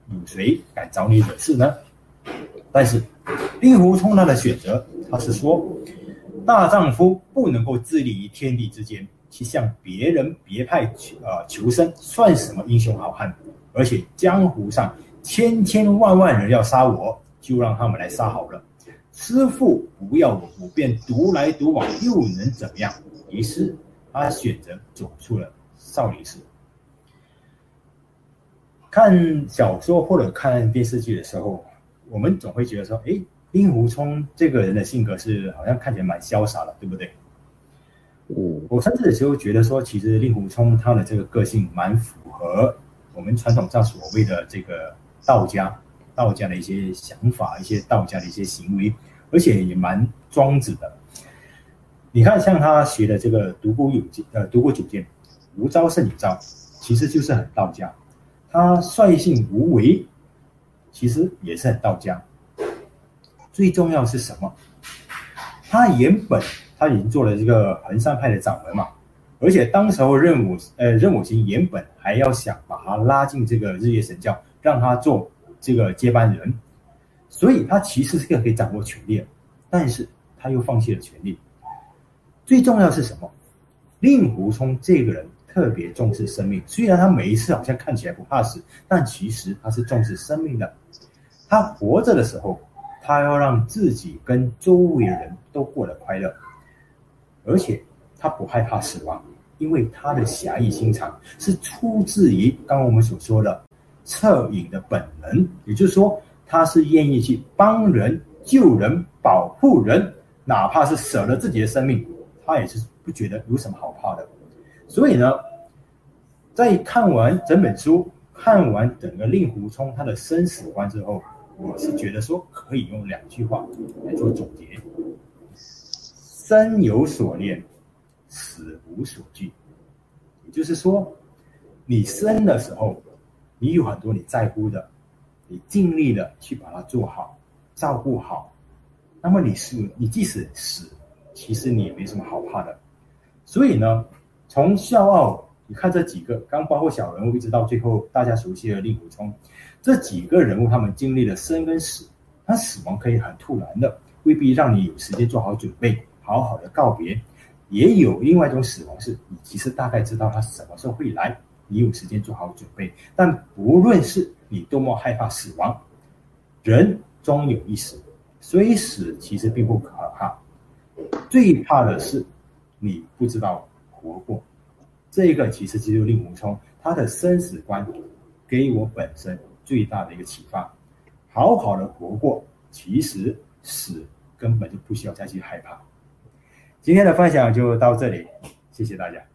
有谁敢找你惹事呢？但是令狐冲他的选择，他是说。大丈夫不能够自立于天地之间，去向别人别派求啊、呃、求生，算什么英雄好汉？而且江湖上千千万万人要杀我，就让他们来杀好了。师父不要我，我便独来独往，又能怎么样？于是他选择走出了少林寺。看小说或者看电视剧的时候，我们总会觉得说，哎。令狐冲这个人的性格是好像看起来蛮潇洒的，对不对？我，我甚至有时候觉得说，其实令狐冲他的这个个性蛮符合我们传统上所谓的这个道家，道家的一些想法，一些道家的一些行为，而且也蛮庄子的。你看，像他学的这个独孤有剑，呃，独孤九剑，无招胜有招，其实就是很道家。他率性无为，其实也是很道家。最重要是什么？他原本他已经做了这个衡山派的掌门嘛，而且当时候任我呃任我行原本还要想把他拉进这个日月神教，让他做这个接班人，所以他其实是个可以掌握权力，但是他又放弃了权力。最重要是什么？令狐冲这个人特别重视生命，虽然他每一次好像看起来不怕死，但其实他是重视生命的。他活着的时候。他要让自己跟周围的人都过得快乐，而且他不害怕死亡，因为他的侠义心肠是出自于刚刚我们所说的恻隐的本能，也就是说，他是愿意去帮人、救人、保护人，哪怕是舍了自己的生命，他也是不觉得有什么好怕的。所以呢，在看完整本书、看完整个令狐冲他的生死观之后。我是觉得说可以用两句话来做总结：生有所恋，死无所惧。也就是说，你生的时候，你有很多你在乎的，你尽力的去把它做好、照顾好。那么你是你即使死，其实你也没什么好怕的。所以呢，从笑傲，你看这几个，刚包括小人物，一直到最后大家熟悉的令狐冲。这几个人物，他们经历了生跟死，他死亡可以很突然的，未必让你有时间做好准备，好好的告别。也有另外一种死亡，是你其实大概知道他什么时候会来，你有时间做好准备。但不论是你多么害怕死亡，人终有一死，所以死其实并不可怕。最怕的是你不知道活过。这个其实就是令狐冲他的生死观，给我本身最大的一个启发。好好的活过，其实死根本就不需要再去害怕。今天的分享就到这里，谢谢大家。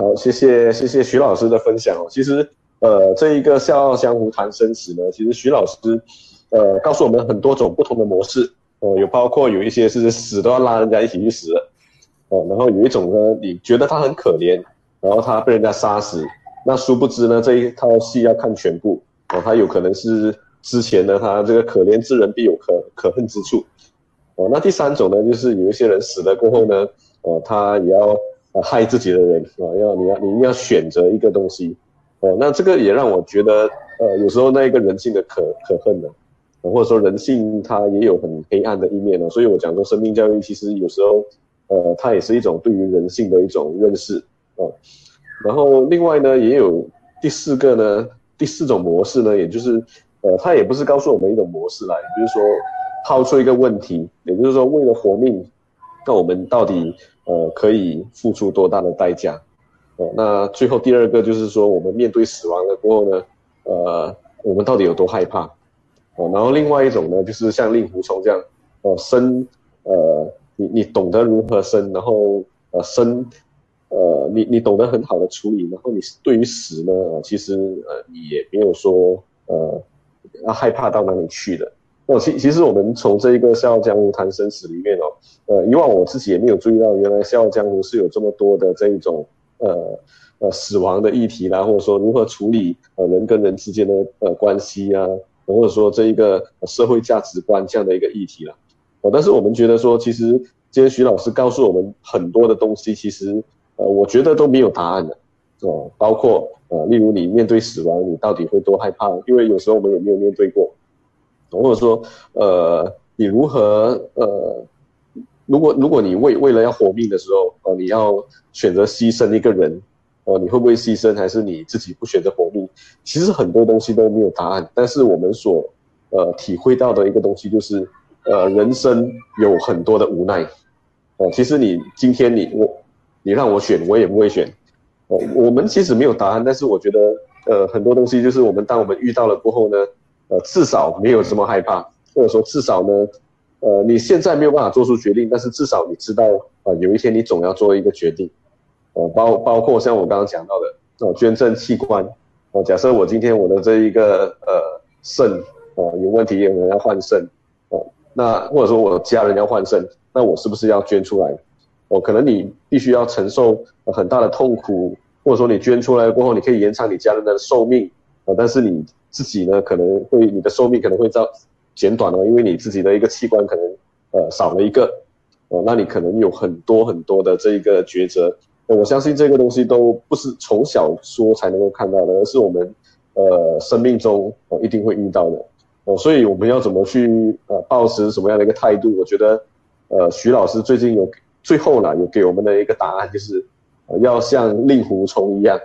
好，谢谢谢谢徐老师的分享哦。其实，呃，这一个《笑傲江湖谈生死》呢，其实徐老师，呃，告诉我们很多种不同的模式，哦、呃，有包括有一些是死都要拉人家一起去死，哦、呃，然后有一种呢，你觉得他很可怜，然后他被人家杀死，那殊不知呢，这一套戏要看全部。哦，他有可能是之前呢，他这个可怜之人必有可可恨之处。哦，那第三种呢，就是有一些人死了过后呢，哦，他也要害自己的人啊，要你要你一定要选择一个东西。哦，那这个也让我觉得，呃，有时候那一个人性的可可恨呢，或者说人性它也有很黑暗的一面呢。所以我讲说，生命教育其实有时候，呃，它也是一种对于人性的一种认识。哦，然后另外呢，也有第四个呢。第四种模式呢，也就是，呃，它也不是告诉我们一种模式来，也就是说，抛出一个问题，也就是说，为了活命，那我们到底呃可以付出多大的代价？哦、那最后第二个就是说，我们面对死亡了过后呢，呃，我们到底有多害怕？哦、然后另外一种呢，就是像令狐冲这样，哦、呃，生，呃，你你懂得如何生，然后呃生。呃，你你懂得很好的处理，然后你对于死呢，其实呃你也没有说呃要害怕到哪里去的。哦其其实我们从这一个《笑傲江湖谈生死》里面哦，呃，以往我自己也没有注意到，原来《笑傲江湖》是有这么多的这一种呃呃死亡的议题啦，或者说如何处理呃人跟人之间的呃关系啊，或者说这一个社会价值观这样的一个议题啦。呃，但是我们觉得说，其实今天徐老师告诉我们很多的东西，其实。呃，我觉得都没有答案的，哦，包括呃，例如你面对死亡，你到底会多害怕？因为有时候我们也没有面对过，或者说，呃，你如何呃，如果如果你为为了要活命的时候，呃，你要选择牺牲一个人，呃，你会不会牺牲？还是你自己不选择活命？其实很多东西都没有答案，但是我们所呃体会到的一个东西就是，呃，人生有很多的无奈，呃，其实你今天你我。你让我选，我也不会选。哦，我们其实没有答案，但是我觉得，呃，很多东西就是我们当我们遇到了过后呢，呃，至少没有这么害怕，或者说至少呢，呃，你现在没有办法做出决定，但是至少你知道，呃，有一天你总要做一个决定。呃，包包括像我刚刚讲到的，呃，捐赠器官。假设我今天我的这一个呃肾，呃，有问题，有人要换肾，哦、呃，那或者说我家人要换肾，那我是不是要捐出来？哦，可能你必须要承受很大的痛苦，或者说你捐出来过后，你可以延长你家人的寿命，啊，但是你自己呢，可能会你的寿命可能会遭减短了，因为你自己的一个器官可能呃少了一个，哦，那你可能有很多很多的这一个抉择。我相信这个东西都不是从小说才能够看到的，而是我们呃生命中哦一定会遇到的，哦，所以我们要怎么去呃保持什么样的一个态度？我觉得呃徐老师最近有。最后呢，有给我们的一个答案，就是，要像令狐冲一样，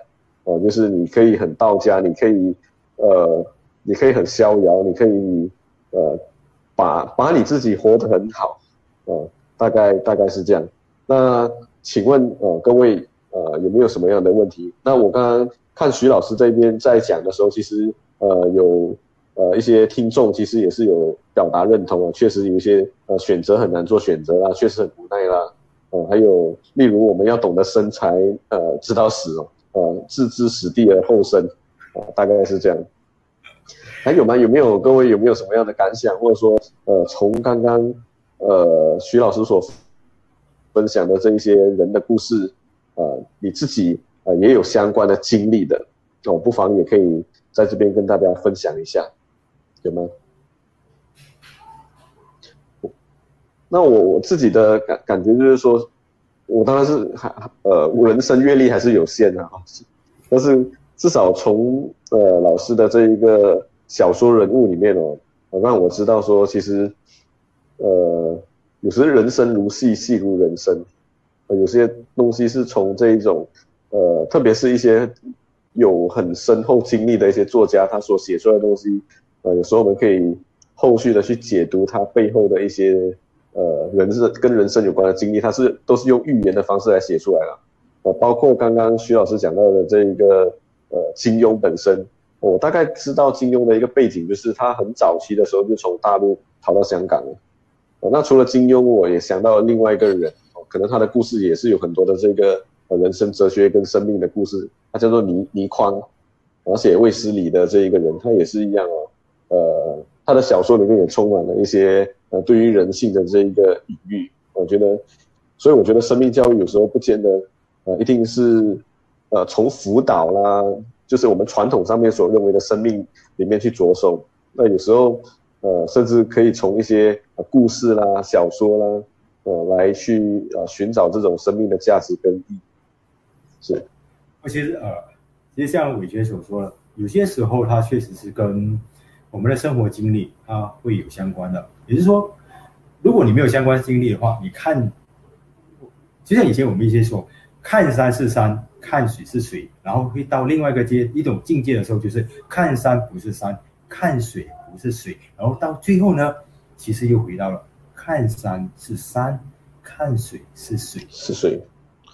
呃，就是你可以很道家，你可以，呃，你可以很逍遥，你可以，呃，把把你自己活得很好，呃，大概大概是这样。那请问，呃，各位，呃，有没有什么样的问题？那我刚刚看徐老师这边在讲的时候，其实，呃，有。呃，一些听众其实也是有表达认同啊，确实有一些呃选择很难做选择啦，确实很无奈啦。呃，还有例如我们要懂得生财，呃，知道死哦，呃，置之死地而后生，啊、大概是这样。还有吗？有没有各位有没有什么样的感想，或者说呃，从刚刚呃徐老师所分享的这一些人的故事，呃，你自己呃也有相关的经历的，哦，不妨也可以在这边跟大家分享一下。有吗？那我我自己的感感觉就是说，我当然是还呃，人生阅历还是有限的啊，但是至少从呃老师的这一个小说人物里面哦，让我知道说，其实呃有时人生如戏，戏如人生，呃，有些东西是从这一种呃，特别是一些有很深厚经历的一些作家，他所写出来的东西。呃，有时候我们可以后续的去解读他背后的一些呃人生跟人生有关的经历，它是都是用寓言的方式来写出来了。呃，包括刚刚徐老师讲到的这一个呃金庸本身，我大概知道金庸的一个背景，就是他很早期的时候就从大陆逃到香港了。那除了金庸，我也想到了另外一个人，可能他的故事也是有很多的这个人生哲学跟生命的故事，他叫做倪倪匡，而且卫斯理的这一个人，他也是一样哦，呃，他的小说里面也充满了一些呃对于人性的这一个隐喻，我觉得，所以我觉得生命教育有时候不见得。呃，一定是，呃，从辅导啦，就是我们传统上面所认为的生命里面去着手。那有时候，呃，甚至可以从一些故事啦、小说啦，呃，来去呃寻找这种生命的价值跟意义。是，而且呃，其实像伟权所说的，有些时候它确实是跟我们的生活经历它会有相关的。也就是说，如果你没有相关经历的话，你看，就像以前我们一些说。看山是山，看水是水，然后会到另外一个阶一种境界的时候，就是看山不是山，看水不是水，然后到最后呢，其实又回到了看山是山，看水是水是水。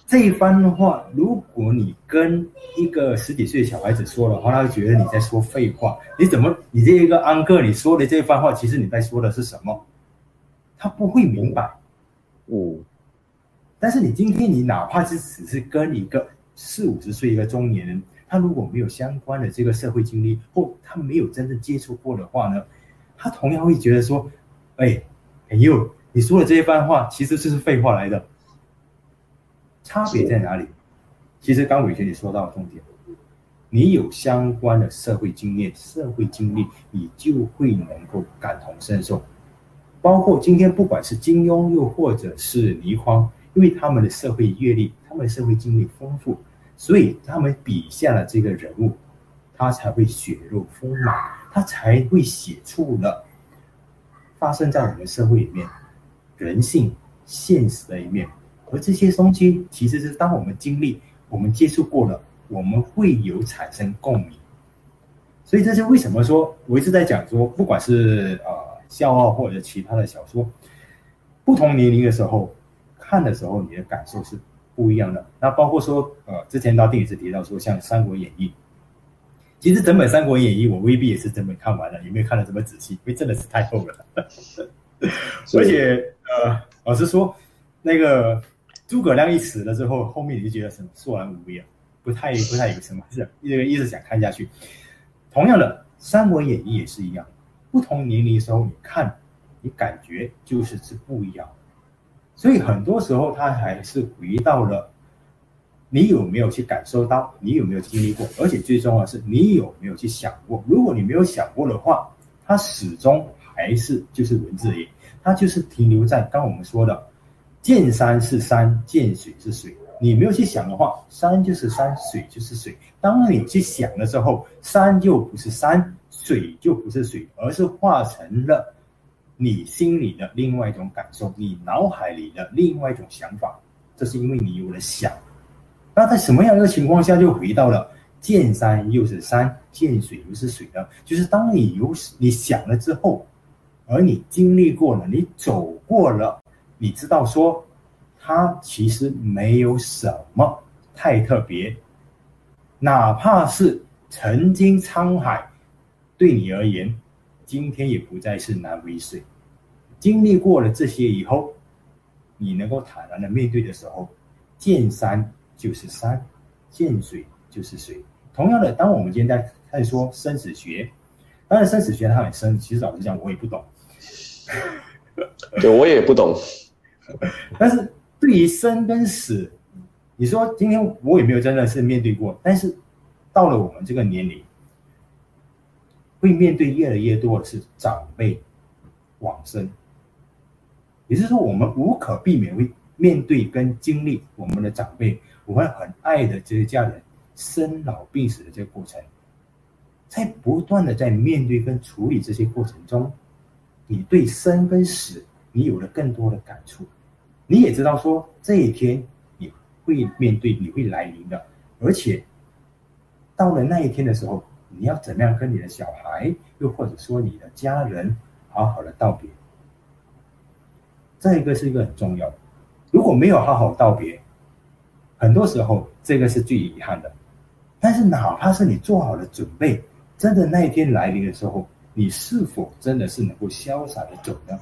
这一番的话，如果你跟一个十几岁的小孩子说的话，他会觉得你在说废话。你怎么，你这一个安哥，你说的这一番话，其实你在说的是什么？他不会明白。嗯。嗯但是你今天你哪怕是只是跟一个四五十岁一个中年人，他如果没有相关的这个社会经历，或他没有真正接触过的话呢，他同样会觉得说，哎，朋友，你说的这一番话其实就是废话来的。差别在哪里？其实刚伟权你说到重点，你有相关的社会经验、社会经历，你就会能够感同身受。包括今天不管是金庸，又或者是倪匡。因为他们的社会阅历，他们的社会经历丰富，所以他们笔下的这个人物，他才会血肉丰满，他才会写出了发生在我们社会里面人性现实的一面。而这些东西，其实是当我们经历、我们接触过了，我们会有产生共鸣。所以这是为什么说，我一直在讲说，不管是呃笑傲或者其他的小说，不同年龄的时候。看的时候，你的感受是不一样的。那包括说，呃，之前到电影是提到说，像《三国演义》，其实整本《三国演义》我未必也是整本看完了，也没有看的这么仔细，因为真的是太厚了。而且，呃，老实说，那个诸葛亮一死了之后，后面你就觉得什么索然无味啊，不太不太有什么，是一直一直想看下去。同样的，《三国演义》也是一样，不同年龄的时候你看，你感觉就是是不一样。所以很多时候，他还是回到了你有没有去感受到，你有没有经历过，而且最重要的是你有没有去想过。如果你没有想过的话，它始终还是就是文字而已，它就是停留在刚我们说的见山是山，见水是水。你没有去想的话，山就是山，水就是水。当你去想的时候，山就不是山，水就不是水，而是化成了。你心里的另外一种感受，你脑海里的另外一种想法，这是因为你有了想。那在什么样一个情况下就回到了见山又是山，见水又是水呢？就是当你有你想了之后，而你经历过了，你走过了，你知道说，它其实没有什么太特别，哪怕是曾经沧海，对你而言，今天也不再是南为水。经历过了这些以后，你能够坦然的面对的时候，见山就是山，见水就是水。同样的，当我们今天在在说生死学，当然生死学它很深，其实老实讲我也不懂，对，我也不懂。但是对于生跟死，你说今天我也没有真的是面对过，但是到了我们这个年龄，会面对越来越多的是长辈往生。也就是说，我们无可避免会面对跟经历我们的长辈，我们很爱的这些家人生老病死的这个过程，在不断的在面对跟处理这些过程中，你对生跟死，你有了更多的感触，你也知道说这一天你会面对，你会来临的，而且到了那一天的时候，你要怎么样跟你的小孩，又或者说你的家人好好的道别。这一个是一个很重要的。如果没有好好道别，很多时候这个是最遗憾的。但是哪怕是你做好了准备，真的那一天来临的时候，你是否真的是能够潇洒的走呢？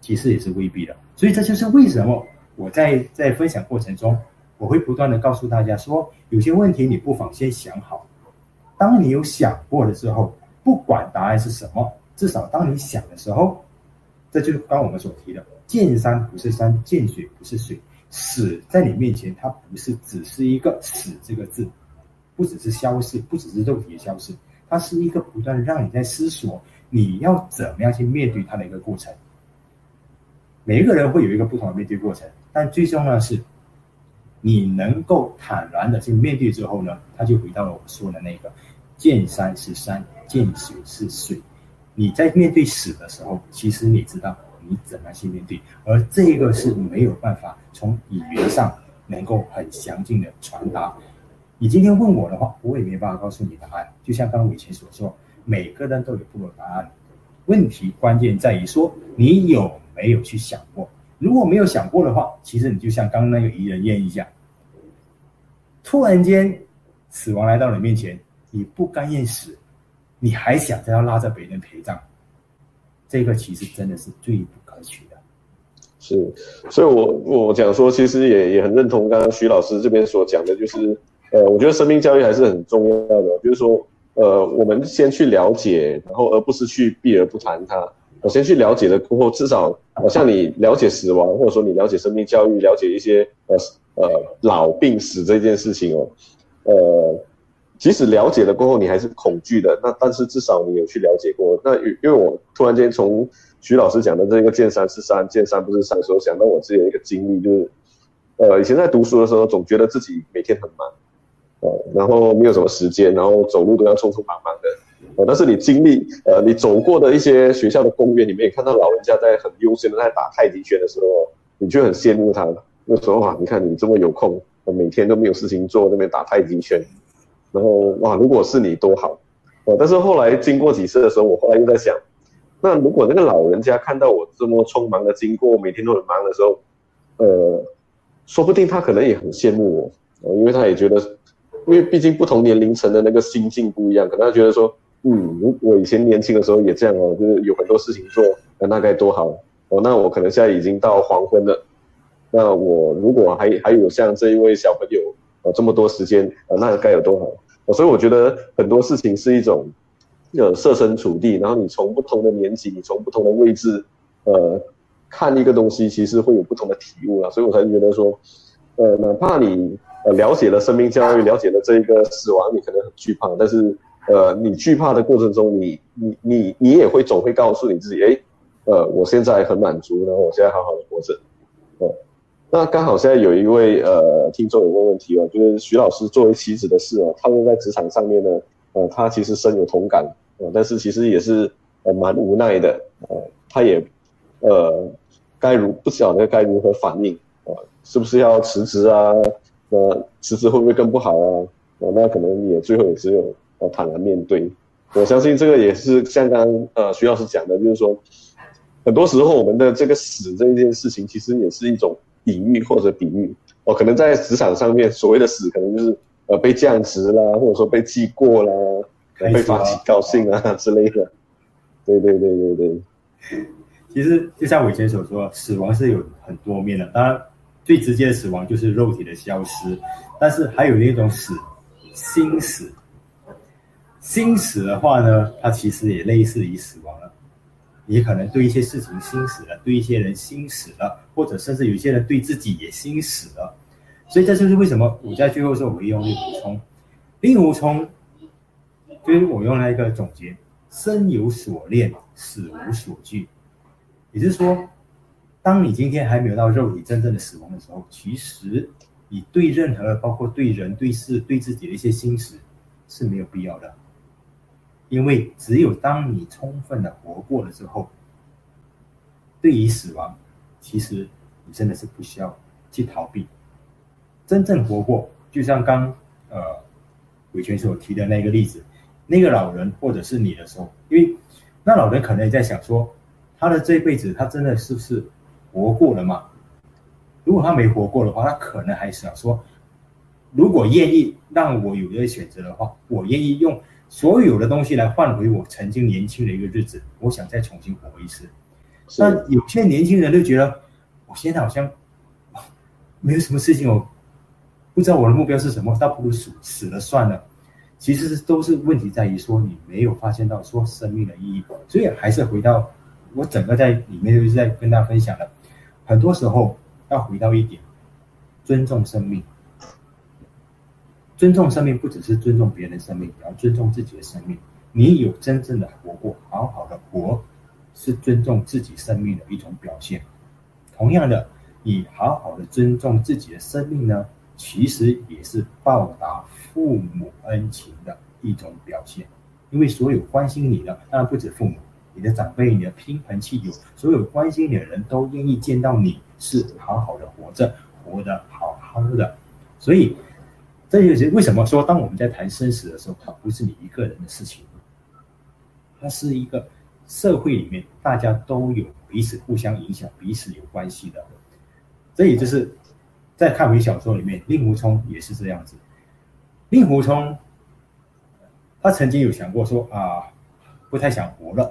其实也是未必的。所以这就是为什么我在在分享过程中，我会不断的告诉大家说，有些问题你不妨先想好。当你有想过的时候，不管答案是什么，至少当你想的时候，这就是刚我们所提的，见山不是山，见水不是水，死在你面前，它不是只是一个死这个字。不只是消失，不只是肉体的消失，它是一个不断让你在思索你要怎么样去面对它的一个过程。每一个人会有一个不同的面对过程，但最重要的是，你能够坦然的去面对之后呢，他就回到了我说的那个：见山是山，见水是水。你在面对死的时候，其实你知道你怎么去面对，而这个是没有办法从语言上能够很详尽的传达。你今天问我的话，我也没办法告诉你答案。就像刚刚伟前所说，每个人都有不同的答案。问题关键在于说，你有没有去想过？如果没有想过的话，其实你就像刚刚那个遗人宴一样，突然间死亡来到你面前，你不甘愿死，你还想着要拉着别人陪葬，这个其实真的是最不可取的。是，所以我我讲说，其实也也很认同刚刚徐老师这边所讲的，就是。呃，我觉得生命教育还是很重要的，就是说，呃，我们先去了解，然后而不是去避而不谈它。我先去了解了过后，至少，好像你了解死亡，或者说你了解生命教育，了解一些呃呃老病死这件事情哦，呃，即使了解了过后，你还是恐惧的，那但是至少你有去了解过。那因为我突然间从徐老师讲的这个见山是山，见山不是山的时候，想到我自己的一个经历，就是，呃，以前在读书的时候，总觉得自己每天很忙。呃然后没有什么时间，然后走路都要匆匆忙忙的，呃，但是你经历，呃，你走过的一些学校的公园里面，看到老人家在很悠闲的在打太极拳的时候，你就很羡慕他。那时候哇，你看你这么有空，每天都没有事情做，那边打太极拳，然后哇，如果是你多好，呃，但是后来经过几次的时候，我后来又在想，那如果那个老人家看到我这么匆忙的经过，每天都很忙的时候，呃，说不定他可能也很羡慕我，因为他也觉得。因为毕竟不同年龄层的那个心境不一样，可能他觉得说，嗯，如我以前年轻的时候也这样哦，就是有很多事情做，那那该多好哦。那我可能现在已经到黄昏了，那我如果还还有像这一位小朋友哦这么多时间，呃，那该有多好。哦，所以我觉得很多事情是一种，呃，设身处地，然后你从不同的年纪，你从不同的位置，呃，看一个东西，其实会有不同的体悟啊。所以我才觉得说，呃，哪怕你。呃，了解了生命教育，了解了这一个死亡，你可能很惧怕，但是，呃，你惧怕的过程中，你你你你也会总会告诉你自己，哎，呃，我现在很满足，然后我现在好好的活着，哦、呃，那刚好现在有一位呃听众有问问题哦，就是徐老师作为妻子的事哦，套用在职场上面呢，呃，他其实深有同感，呃，但是其实也是呃蛮无奈的，呃，他也呃该如不晓得该如何反应，啊、呃，是不是要辞职啊？那辞职会不会更不好啊？哦，那可能也最后也只有呃坦然面对。我相信这个也是像刚刚呃徐老师讲的，就是说，很多时候我们的这个死这一件事情，其实也是一种隐喻或者比喻。哦，可能在职场上面所谓的死，可能就是呃被降职啦，或者说被记过啦，被发起高兴啊之类的。对对对对对。其实就像我以前所说，死亡是有很多面的，当然。最直接的死亡就是肉体的消失，但是还有一种死，心死。心死的话呢，它其实也类似于死亡了。你可能对一些事情心死了，对一些人心死了，或者甚至有些人对自己也心死了。所以这就是为什么我在最后说我会用令狐冲。令狐冲就是我用了一个总结：生有所恋，死无所惧。也就是说。当你今天还没有到肉体真正的死亡的时候，其实你对任何包括对人、对事、对自己的一些心思是没有必要的，因为只有当你充分的活过了之后，对于死亡，其实你真的是不需要去逃避。真正活过，就像刚呃伟权所提的那个例子，那个老人或者是你的时候，因为那老人可能也在想说，他的这一辈子，他真的是不是？活过了吗？如果他没活过的话，他可能还想说，如果愿意让我有这个选择的话，我愿意用所有的东西来换回我曾经年轻的一个日子，我想再重新活一次。那有些年轻人就觉得，我现在好像没有什么事情，我不知道我的目标是什么，倒不如死死了算了。其实都是问题在于说你没有发现到说生命的意义，所以还是回到我整个在里面就是在跟大家分享的，很多时候要回到一点，尊重生命，尊重生命不只是尊重别人的生命，也要尊重自己的生命。你有真正的活过，好好的活，是尊重自己生命的一种表现。同样的，你好好的尊重自己的生命呢，其实也是报答父母恩情的一种表现，因为所有关心你的，当然不止父母，你的长辈、你的亲朋戚友，所有关心你的人都愿意见到你是好好的活着，活得好好的。所以，这就是为什么说，当我们在谈生死的时候，它不是你一个人的事情，它是一个社会里面大家都有彼此互相影响、彼此有关系的。这也就是。在看回小说里面，令狐冲也是这样子。令狐冲，他曾经有想过说啊，不太想活了。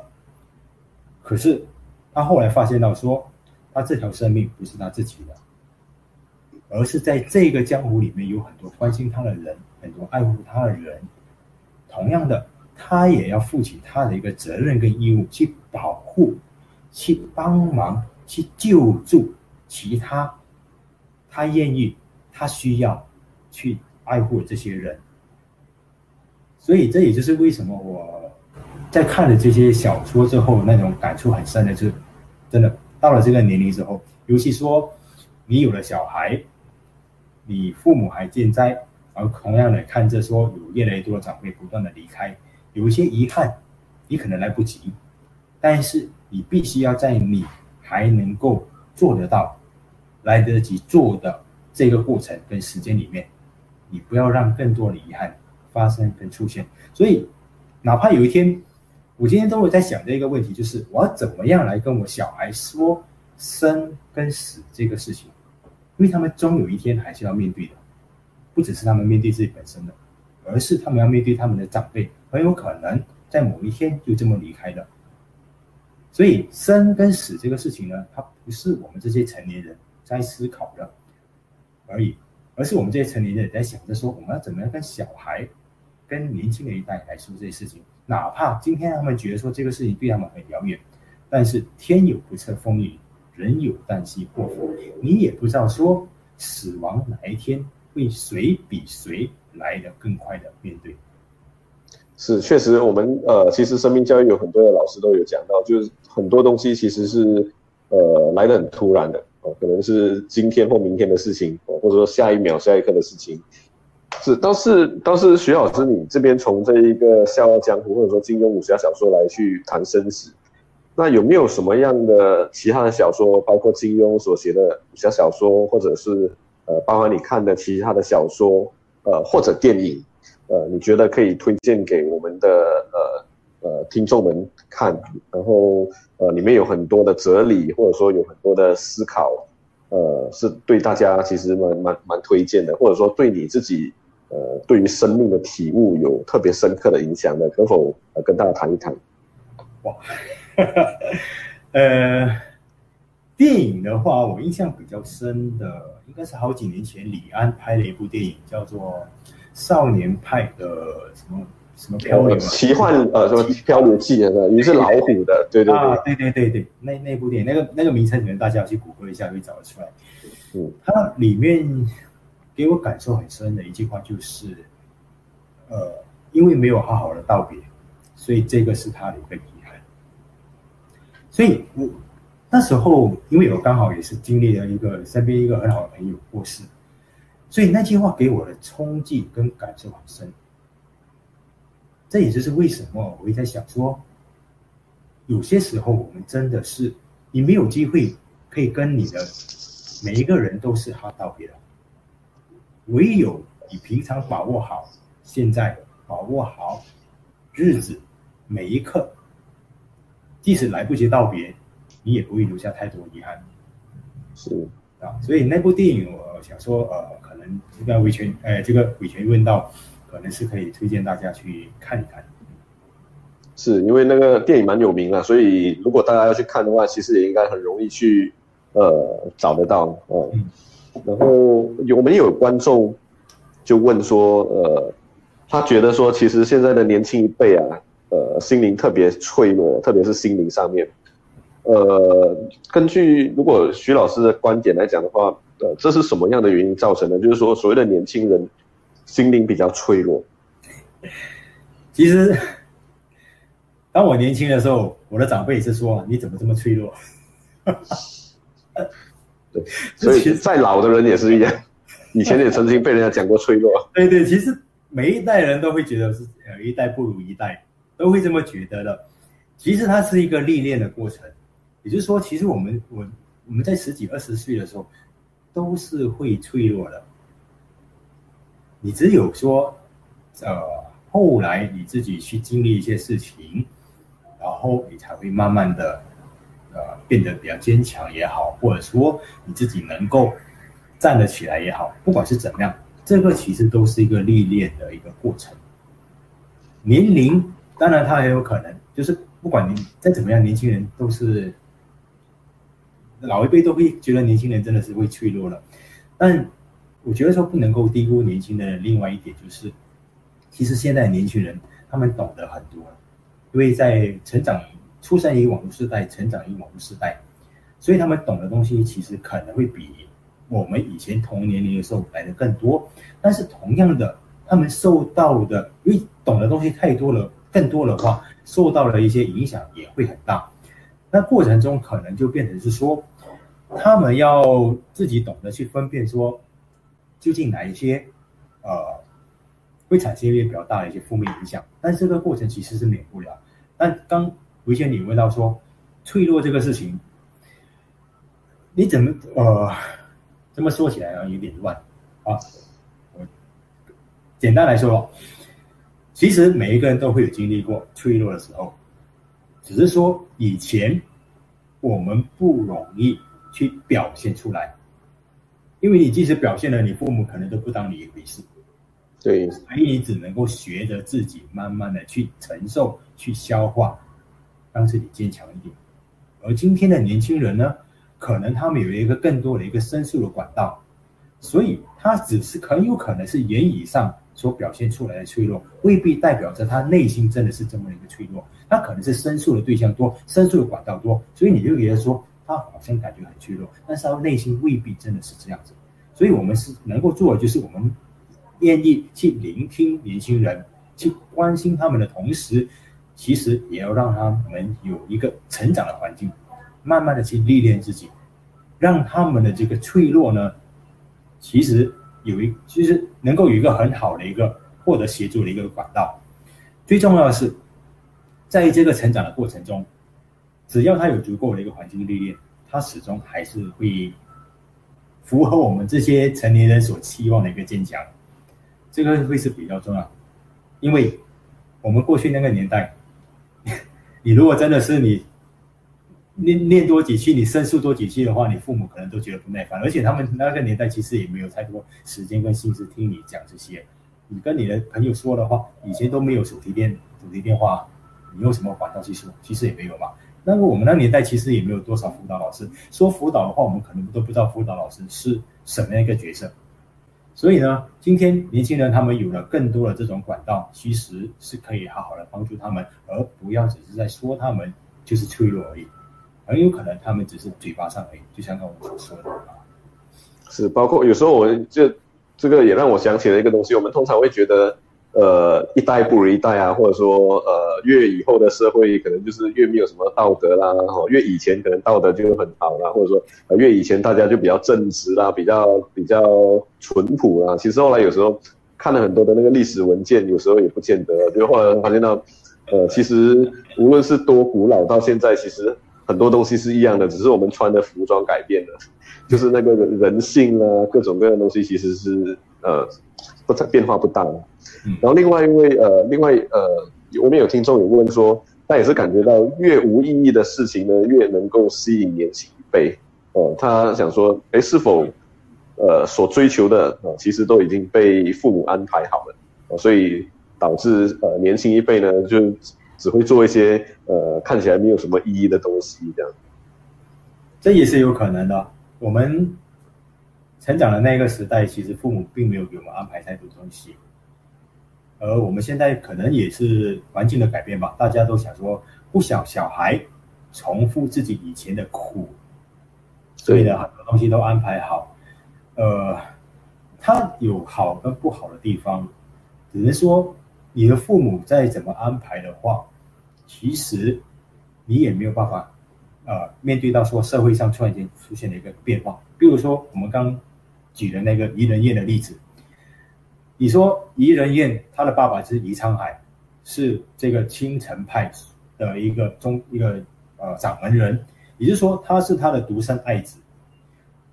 可是他后来发现到说，他这条生命不是他自己的，而是在这个江湖里面有很多关心他的人，很多爱护他的人。同样的，他也要负起他的一个责任跟义务，去保护、去帮忙、去救助其他。他愿意，他需要去爱护这些人，所以这也就是为什么我在看了这些小说之后，那种感触很深的，就是真的到了这个年龄之后，尤其说你有了小孩，你父母还健在，而同样的看着说有越来越多的长辈不断的离开，有一些遗憾，你可能来不及，但是你必须要在你还能够做得到。来得及做的这个过程跟时间里面，你不要让更多的遗憾发生跟出现。所以，哪怕有一天，我今天都会在想这个问题，就是我要怎么样来跟我小孩说生跟死这个事情，因为他们终有一天还是要面对的，不只是他们面对自己本身的，而是他们要面对他们的长辈，很有可能在某一天就这么离开的。所以，生跟死这个事情呢，它不是我们这些成年人。在思考的而已，而是我们这些成年人在想着说，我们要怎么样跟小孩、跟年轻的一代来说这些事情。哪怕今天他们觉得说这个事情对他们很遥远，但是天有不测风云，人有旦夕祸福，你也不知道说死亡哪一天会谁比谁来得更快的面对。是，确实我们呃，其实生命教育有很多的老师都有讲到，就是很多东西其实是呃来的很突然的。可能是今天或明天的事情，或者说下一秒、下一刻的事情。是，倒是倒是徐老师，你这边从这一个《笑傲江湖》或者说金庸武侠小说来去谈生死，那有没有什么样的其他的小说，包括金庸所写的武侠小说，或者是呃，包括你看的其他的小说，呃，或者电影，呃，你觉得可以推荐给我们的呃？呃，听众们看，然后呃，里面有很多的哲理，或者说有很多的思考，呃，是对大家其实蛮蛮蛮推荐的，或者说对你自己，呃，对于生命的体悟有特别深刻的影响的，可否呃跟大家谈一谈？哇，呃，电影的话，我印象比较深的，应该是好几年前李安拍了一部电影，叫做《少年派的什么》。什么漂流？奇幻呃，什么漂流记啊？鱼是老虎的，对对对，啊，对对对对，那那部电影，那个那个名称，可能大家要去谷歌一下，会找得出来。嗯，它里面给我感受很深的一句话就是，呃，因为没有好好的道别，所以这个是他的一个遗憾。所以我那时候，因为我刚好也是经历了一个身边一个很好的朋友过世，所以那句话给我的冲击跟感受很深。这也就是为什么我一直在想说，有些时候我们真的是你没有机会可以跟你的每一个人都是好道别的，唯有你平常把握好现在，把握好日子每一刻，即使来不及道别，你也不会留下太多遗憾。是啊，所以那部电影我想说，呃，可能这个维权，呃，这个维权问道，可能是可以推荐大家去看一看。是因为那个电影蛮有名啊，所以如果大家要去看的话，其实也应该很容易去呃找得到哦。嗯、然后有没有观众就问说，呃，他觉得说，其实现在的年轻一辈啊，呃，心灵特别脆弱，特别是心灵上面。呃，根据如果徐老师的观点来讲的话，呃，这是什么样的原因造成的？就是说，所谓的年轻人心灵比较脆弱。其实。当我年轻的时候，我的长辈也是说：“你怎么这么脆弱？” 对，所以再老的人也是一样，以前也曾经被人家讲过脆弱。对对，其实每一代人都会觉得是呃一代不如一代，都会这么觉得的。其实它是一个历练的过程，也就是说，其实我们我我们在十几二十岁的时候都是会脆弱的。你只有说，呃，后来你自己去经历一些事情。然后你才会慢慢的，呃，变得比较坚强也好，或者说你自己能够站得起来也好，不管是怎么样，这个其实都是一个历练的一个过程。年龄当然他很有可能，就是不管你再怎么样，年轻人都是老一辈都会觉得年轻人真的是会脆弱了。但我觉得说不能够低估年轻的另外一点就是，其实现在年轻人他们懂得很多。因为在成长、出生于网络时代，成长于网络时代，所以他们懂的东西其实可能会比我们以前同年龄的时候来的更多。但是同样的，他们受到的，因为懂的东西太多了，更多的话，受到了一些影响也会很大。那过程中可能就变成是说，他们要自己懂得去分辨说，究竟哪一些，呃，会产生一些比较大的一些负面影响。但这个过程其实是免不了。但刚维贤你问到说，脆弱这个事情，你怎么呃，这么说起来啊有点乱啊。我简单来说，其实每一个人都会有经历过脆弱的时候，只是说以前我们不容易去表现出来，因为你即使表现了，你父母可能都不当你一回事。对，所以你只能够学着自己慢慢的去承受、去消化，让自己坚强一点。而今天的年轻人呢，可能他们有一个更多的一个申诉的管道，所以他只是很有可能是言语上所表现出来的脆弱，未必代表着他内心真的是这么一个脆弱。他可能是申诉的对象多，申诉的管道多，所以你就觉得说他好像感觉很脆弱，但是他内心未必真的是这样子。所以我们是能够做的，就是我们。愿意去聆听年轻人，去关心他们的同时，其实也要让他们有一个成长的环境，慢慢的去历练自己，让他们的这个脆弱呢，其实有一其实能够有一个很好的一个获得协助的一个管道。最重要的是，在这个成长的过程中，只要他有足够的一个环境历练，他始终还是会符合我们这些成年人所期望的一个坚强。这个会是比较重要，因为我们过去那个年代，你如果真的是你念念多几期，你申诉多几期的话，你父母可能都觉得不耐烦，而且他们那个年代其实也没有太多时间跟心思听你讲这些。你跟你的朋友说的话，以前都没有手提电手提电话，你用什么管道去说？其实也没有嘛。那么我们那年代其实也没有多少辅导老师，说辅导的话，我们可能都不知道辅导老师是什么样一个角色。所以呢，今天年轻人他们有了更多的这种管道，其实是可以好好的帮助他们，而不要只是在说他们就是脆弱而已，很有可能他们只是嘴巴上而已，就像刚我所说的啊。是，包括有时候我们就这个也让我想起了一个东西，我们通常会觉得。呃，一代不如一代啊，或者说，呃，越以后的社会可能就是越没有什么道德啦，哈，越以前可能道德就很好啦，或者说，呃，越以前大家就比较正直啦，比较比较淳朴啦。其实后来有时候看了很多的那个历史文件，有时候也不见得，就后来发现到，呃，其实无论是多古老到现在，其实很多东西是一样的，只是我们穿的服装改变了，就是那个人性啊，各种各样的东西其实是呃不太变化不大。然后另外一位呃，另外呃，我们有听众有问说，他也是感觉到越无意义的事情呢，越能够吸引年轻一辈。哦、呃，他想说，哎，是否呃所追求的啊、呃，其实都已经被父母安排好了，呃、所以导致呃年轻一辈呢，就只会做一些呃看起来没有什么意义的东西，这样。这也是有可能的。我们成长的那个时代，其实父母并没有给我们安排太多东西。而我们现在可能也是环境的改变吧，大家都想说不想小孩重复自己以前的苦，所以呢，很多东西都安排好。呃，它有好跟不好的地方，只能说你的父母再怎么安排的话，其实你也没有办法，呃，面对到说社会上突然间出现了一个变化，比如说我们刚举的那个怡人院的例子。你说怡人院，他的爸爸是怡昌海，是这个青城派的一个中一个呃掌门人，也就是说他是他的独生爱子，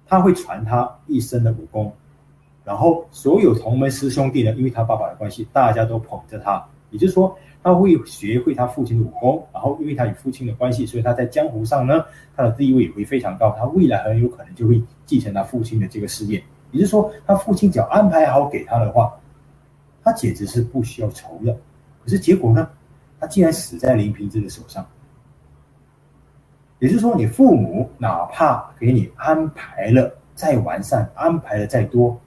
他会传他一生的武功，然后所有同门师兄弟呢，因为他爸爸的关系，大家都捧着他，也就是说他会学会他父亲的武功，然后因为他与父亲的关系，所以他在江湖上呢，他的地位也会非常高，他未来很有可能就会继承他父亲的这个事业。也就是说，他父亲只要安排好给他的话，他简直是不需要愁的。可是结果呢？他竟然死在林平之的手上。也就是说，你父母哪怕给你安排了再完善，安排了再多，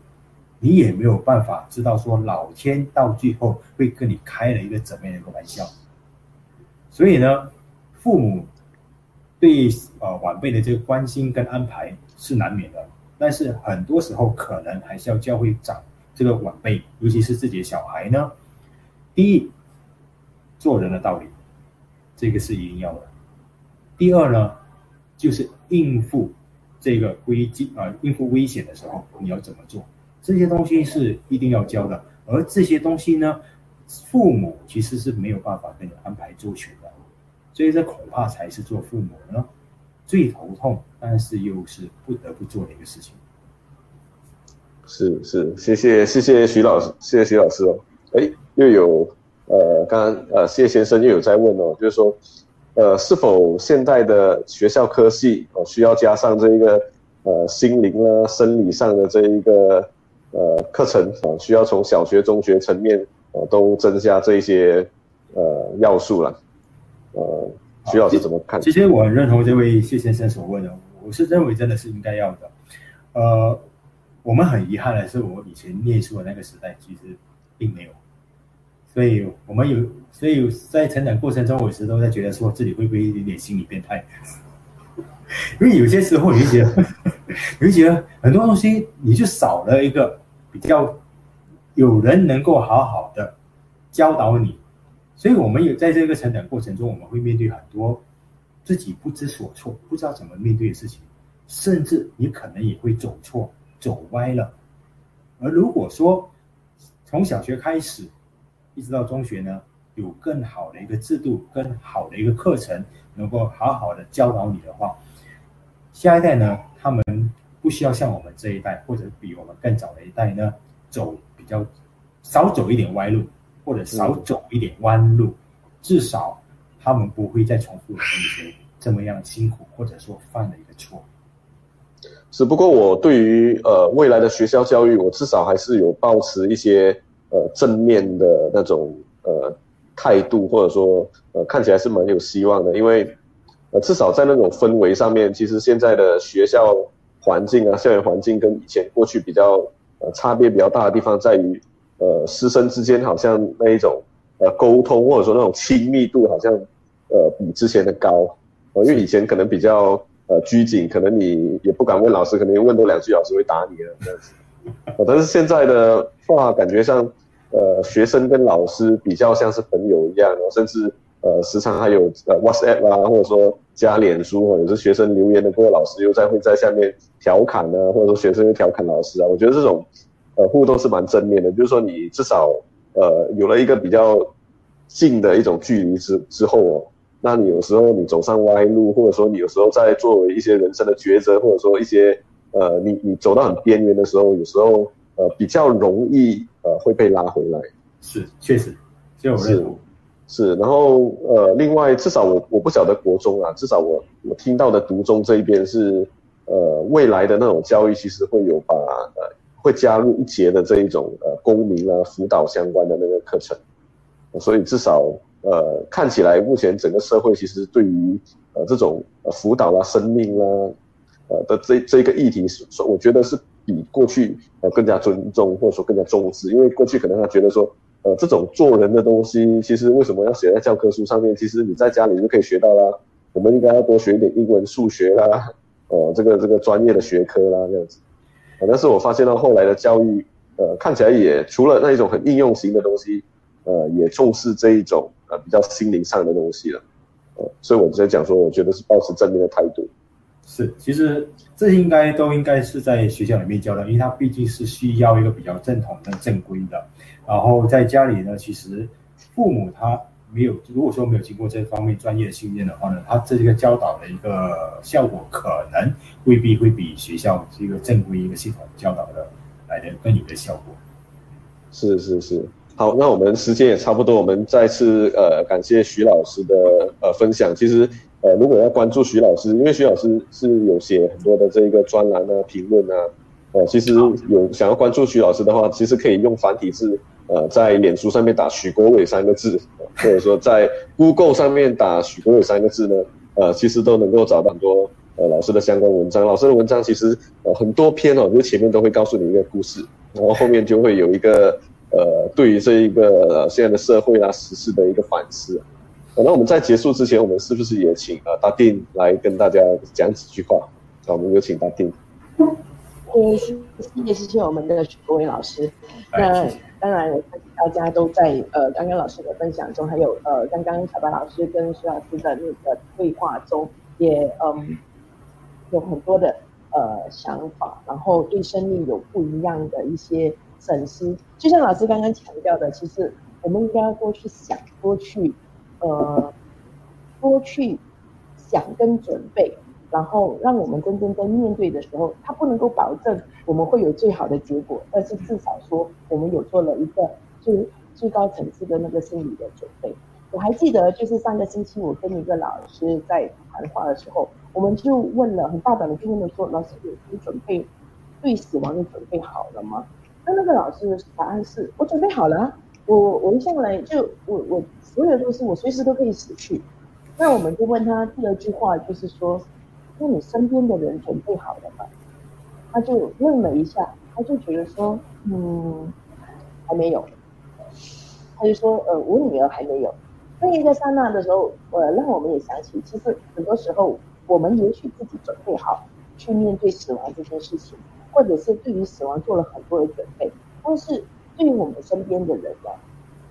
你也没有办法知道说老天到最后会跟你开了一个怎么样的一个玩笑。所以呢，父母对呃晚辈的这个关心跟安排是难免的。但是很多时候，可能还是要教会长这个晚辈，尤其是自己的小孩呢。第一，做人的道理，这个是一定要的。第二呢，就是应付这个危机啊，应付危险的时候，你要怎么做？这些东西是一定要教的。而这些东西呢，父母其实是没有办法跟你安排周全的。所以这恐怕才是做父母呢。最头痛，但是又是不得不做的一个事情。是是，谢谢谢谢徐老师，谢谢徐老师哦。哎，又有呃，刚刚呃谢先生又有在问哦，就是说呃，是否现代的学校科系哦需要加上这一个呃心灵啊生理上的这一个呃课程啊，需要从小学、中学层面呃都增加这些呃要素了，呃。徐老师怎么看？其实我很认同这位谢先生所问的，我是认为真的是应该要的。呃，我们很遗憾的是，我以前念书的那个时代其实并没有，所以我们有，所以在成长过程中，我一直都在觉得说自己会不会有点心理变态，因为有些时候你会觉得，你会觉得很多东西你就少了一个比较有人能够好好的教导你。所以，我们有在这个成长过程中，我们会面对很多自己不知所措、不知道怎么面对的事情，甚至你可能也会走错、走歪了。而如果说从小学开始，一直到中学呢，有更好的一个制度、更好的一个课程，能够好好的教导你的话，下一代呢，他们不需要像我们这一代，或者比我们更早的一代呢，走比较少走一点歪路。或者少走一点弯路，至少他们不会再重复以前这么样辛苦，或者说犯了一个错。只不过我对于呃未来的学校教育，我至少还是有抱持一些呃正面的那种呃态度，或者说呃看起来是蛮有希望的，因为呃至少在那种氛围上面，其实现在的学校环境啊，校园环境跟以前过去比较呃差别比较大的地方在于。呃，师生之间好像那一种呃沟通，或者说那种亲密度，好像呃比之前的高。呃，因为以前可能比较呃拘谨，可能你也不敢问老师，可能问多两句老师会打你了这样子。呃，但是现在的话，感觉上呃学生跟老师比较像是朋友一样，甚至呃时常还有呃 WhatsApp 啊，或者说加脸书，或者是学生留言的，各位老师又在会在下面调侃呢，或者说学生又调侃老师啊，我觉得这种。呃，互动是蛮正面的，就是说你至少呃有了一个比较近的一种距离之之后哦，那你有时候你走上歪路，或者说你有时候在作为一些人生的抉择，或者说一些呃你你走到很边缘的时候，有时候呃比较容易呃会被拉回来。是，确实，是是，然后呃另外至少我我不晓得国中啊，至少我我听到的独中这一边是呃未来的那种教育，其实会有把呃会加入一节的这一种呃公民啊辅导相关的那个课程，所以至少呃看起来目前整个社会其实对于呃这种呃辅导啦、生命啦呃的这这个议题，我觉得是比过去呃更加尊重或者说更加重视，因为过去可能他觉得说。呃，这种做人的东西，其实为什么要写在教科书上面？其实你在家里就可以学到啦。我们应该要多学一点英文、数学啦，呃，这个这个专业的学科啦，这样子。呃，但是我发现到后来的教育，呃，看起来也除了那一种很应用型的东西，呃，也重视这一种呃比较心灵上的东西了。呃，所以我在讲说，我觉得是抱持正面的态度。是，其实这应该都应该是在学校里面教的，因为它毕竟是需要一个比较正统的、正规的。然后在家里呢，其实父母他没有，如果说没有经过这方面专业训练的话呢，他这一个教导的一个效果可能未必会比学校这个正规一个系统教导的来的更有效果。是是是，好，那我们时间也差不多，我们再次呃感谢徐老师的呃分享。其实呃如果要关注徐老师，因为徐老师是有写很多的这个专栏啊、评论啊，呃其实有想要关注徐老师的话，其实可以用繁体字。呃，在脸书上面打许国伟三个字，或者说在 Google 上面打许国伟三个字呢，呃，其实都能够找到很多呃老师的相关文章。老师的文章其实呃很多篇哦，就前面都会告诉你一个故事，然后后面就会有一个呃对于这一个呃现在的社会啊时事的一个反思。呃，那我们在结束之前，我们是不是也请呃大定来跟大家讲几句话？那我们有请大定。嗯，谢谢谢谢我们的许国伟老师。那。当然，大家都在呃刚刚老师的分享中，还有呃刚刚小白老师跟徐老师的那个对话中，也嗯有很多的呃想法，然后对生命有不一样的一些审视。就像老师刚刚强调的，其实我们应该要多去想，多去呃多去想跟准备。然后让我们真正在面对的时候，他不能够保证我们会有最好的结果，但是至少说我们有做了一个最最高层次的那个心理的准备。我还记得，就是上个星期我跟一个老师在谈话的时候，我们就问了很大胆的就问了说：“老师，你准备对死亡你准备好了吗？”那那个老师的答案是：“我准备好了，我我一上来就我我所有的东西我随时都可以死去。”那我们就问他第二句话，就是说。那你身边的人准备好了吗？他就愣了一下，他就觉得说，嗯，还没有。他就说，呃，我女儿还没有。那一个刹那的时候，呃，让我们也想起，其实很多时候我们也许自己准备好去面对死亡这件事情，或者是对于死亡做了很多的准备，但是对于我们身边的人呢，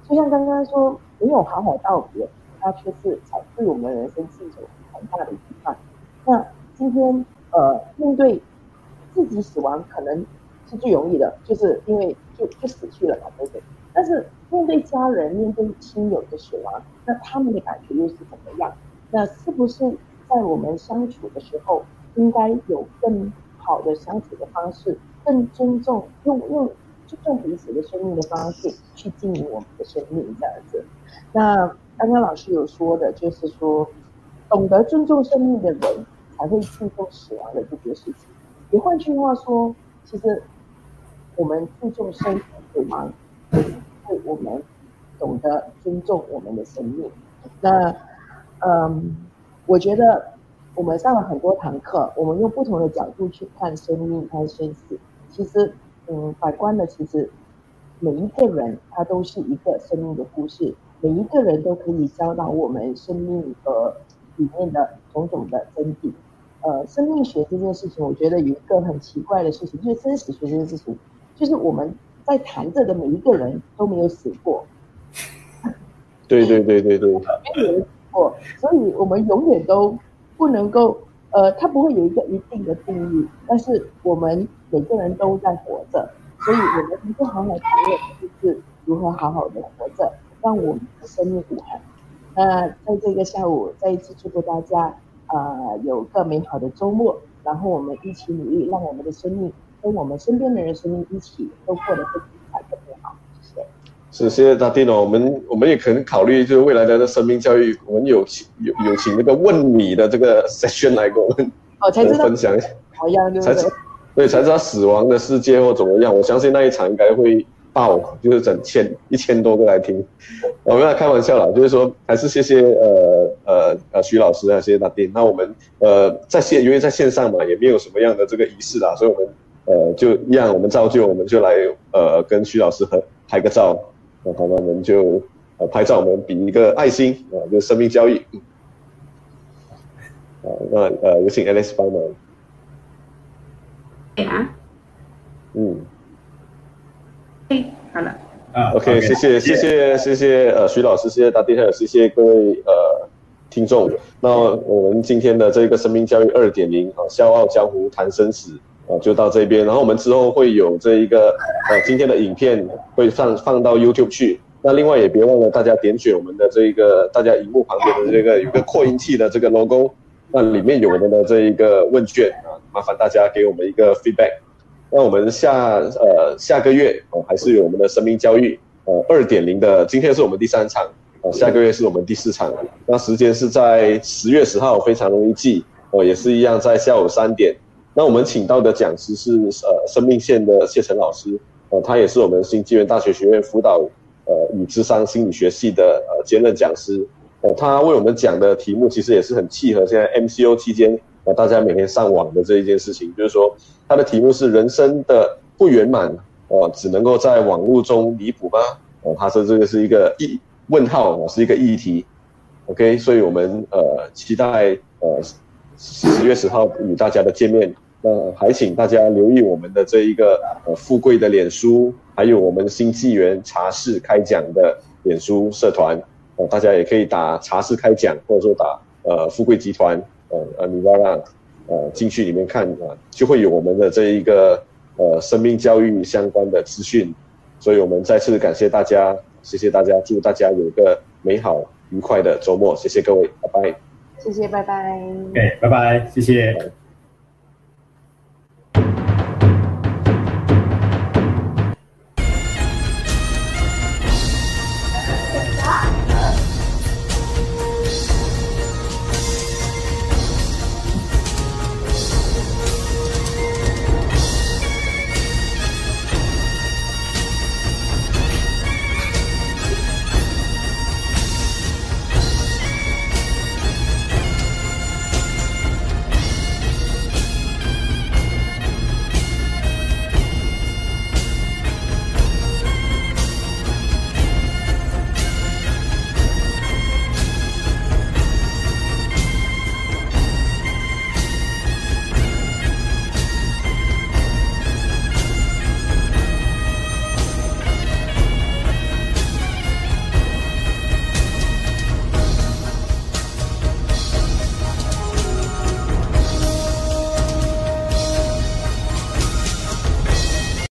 就像刚刚说没有好好道别，他却是才对我们人生是一种很大的遗憾。那今天呃，面对自己死亡可能是最容易的，就是因为就就死去了嘛，对不对？但是面对家人、面对亲友的死亡，那他们的感觉又是怎么样？那是不是在我们相处的时候，应该有更好的相处的方式，更尊重用用尊重彼此的生命的方式去经营我们的生命这样子？那刚刚老师有说的，就是说懂得尊重生命的人。才会注重死亡的这件事情。也换句话说，其实我们注重生死亡，是我们懂得尊重我们的生命。那，嗯，我觉得我们上了很多堂课，我们用不同的角度去看生命、看生死。其实，嗯，反观的，其实每一个人他都是一个生命的故事，每一个人都可以教导我们生命的里面的种种的真谛。呃，生命学这件事情，我觉得有一个很奇怪的事情，就是生死学这件事情，就是我们在谈着的每一个人都没有死过。对对对对对，没有人死过，所以我们永远都不能够，呃，它不会有一个一定的定义，但是我们每个人都在活着，所以我们能够好好讨论就是如何好好的活着，让我们的生命无憾。那在这个下午，再一次祝福大家。呃，有个美好的周末，然后我们一起努力，让我们的生命跟我们身边的人生命一起都过得更精彩、更美好。谢谢。是，谢谢大定哦。我们我们也可能考虑，就是未来的生命教育，我们有请有有请那个问你的这个 session 来跟我们哦，才知道 分享一下。好样，对不对？对，才知道死亡的世界或怎么样。我相信那一场应该会爆，就是整千一千多个来听。我们要开玩笑啦，就是说还是谢谢呃呃呃徐老师啊，谢谢大丁。那我们呃在线，因为在线上嘛，也没有什么样的这个仪式啦，所以我们呃就一样，我们照旧，我们就来呃跟徐老师合拍个照。那好，那我们就呃拍照，我们比一个爱心啊，就是生命教育。好，那呃有请 Alex 帮忙。对啊，嗯，对，好了，啊，OK，谢谢，谢谢，谢谢，呃，徐老师，谢谢大地，还有谢谢各位呃听众。那我们今天的这个生命教育二点零啊，笑傲江湖谈生死啊，就到这边。然后我们之后会有这一个呃今天的影片会放放到 YouTube 去。那另外也别忘了大家点选我们的这一个大家荧幕旁边的这个有个扩音器的这个 logo，那里面有我们的这一个问卷啊。麻烦大家给我们一个 feedback。那我们下呃下个月哦、还是有我们的生命教育呃二点零的，今天是我们第三场，呃下个月是我们第四场。那时间是在十月十号，非常容易记哦、呃，也是一样在下午三点。那我们请到的讲师是呃生命线的谢晨老师，呃他也是我们新纪元大学学院辅导呃与智商心理学系的呃兼任讲师。呃他为我们讲的题目其实也是很契合现在 MCO 期间。啊，大家每天上网的这一件事情，就是说，它的题目是“人生的不圆满，哦，只能够在网络中弥补吗？”哦，他说这个是一个议问号，是一个议题。OK，所以我们呃期待呃十月十号与大家的见面。那还请大家留意我们的这一个呃富贵的脸书，还有我们新纪元茶室开讲的脸书社团。哦，大家也可以打茶室开讲，或者说打呃富贵集团。呃，你要让呃进去里面看啊，就会有我们的这一个呃生命教育相关的资讯，所以我们再次感谢大家，谢谢大家，祝大家有一个美好愉快的周末，谢谢各位，拜拜，谢谢，拜拜，哎，拜拜，谢谢。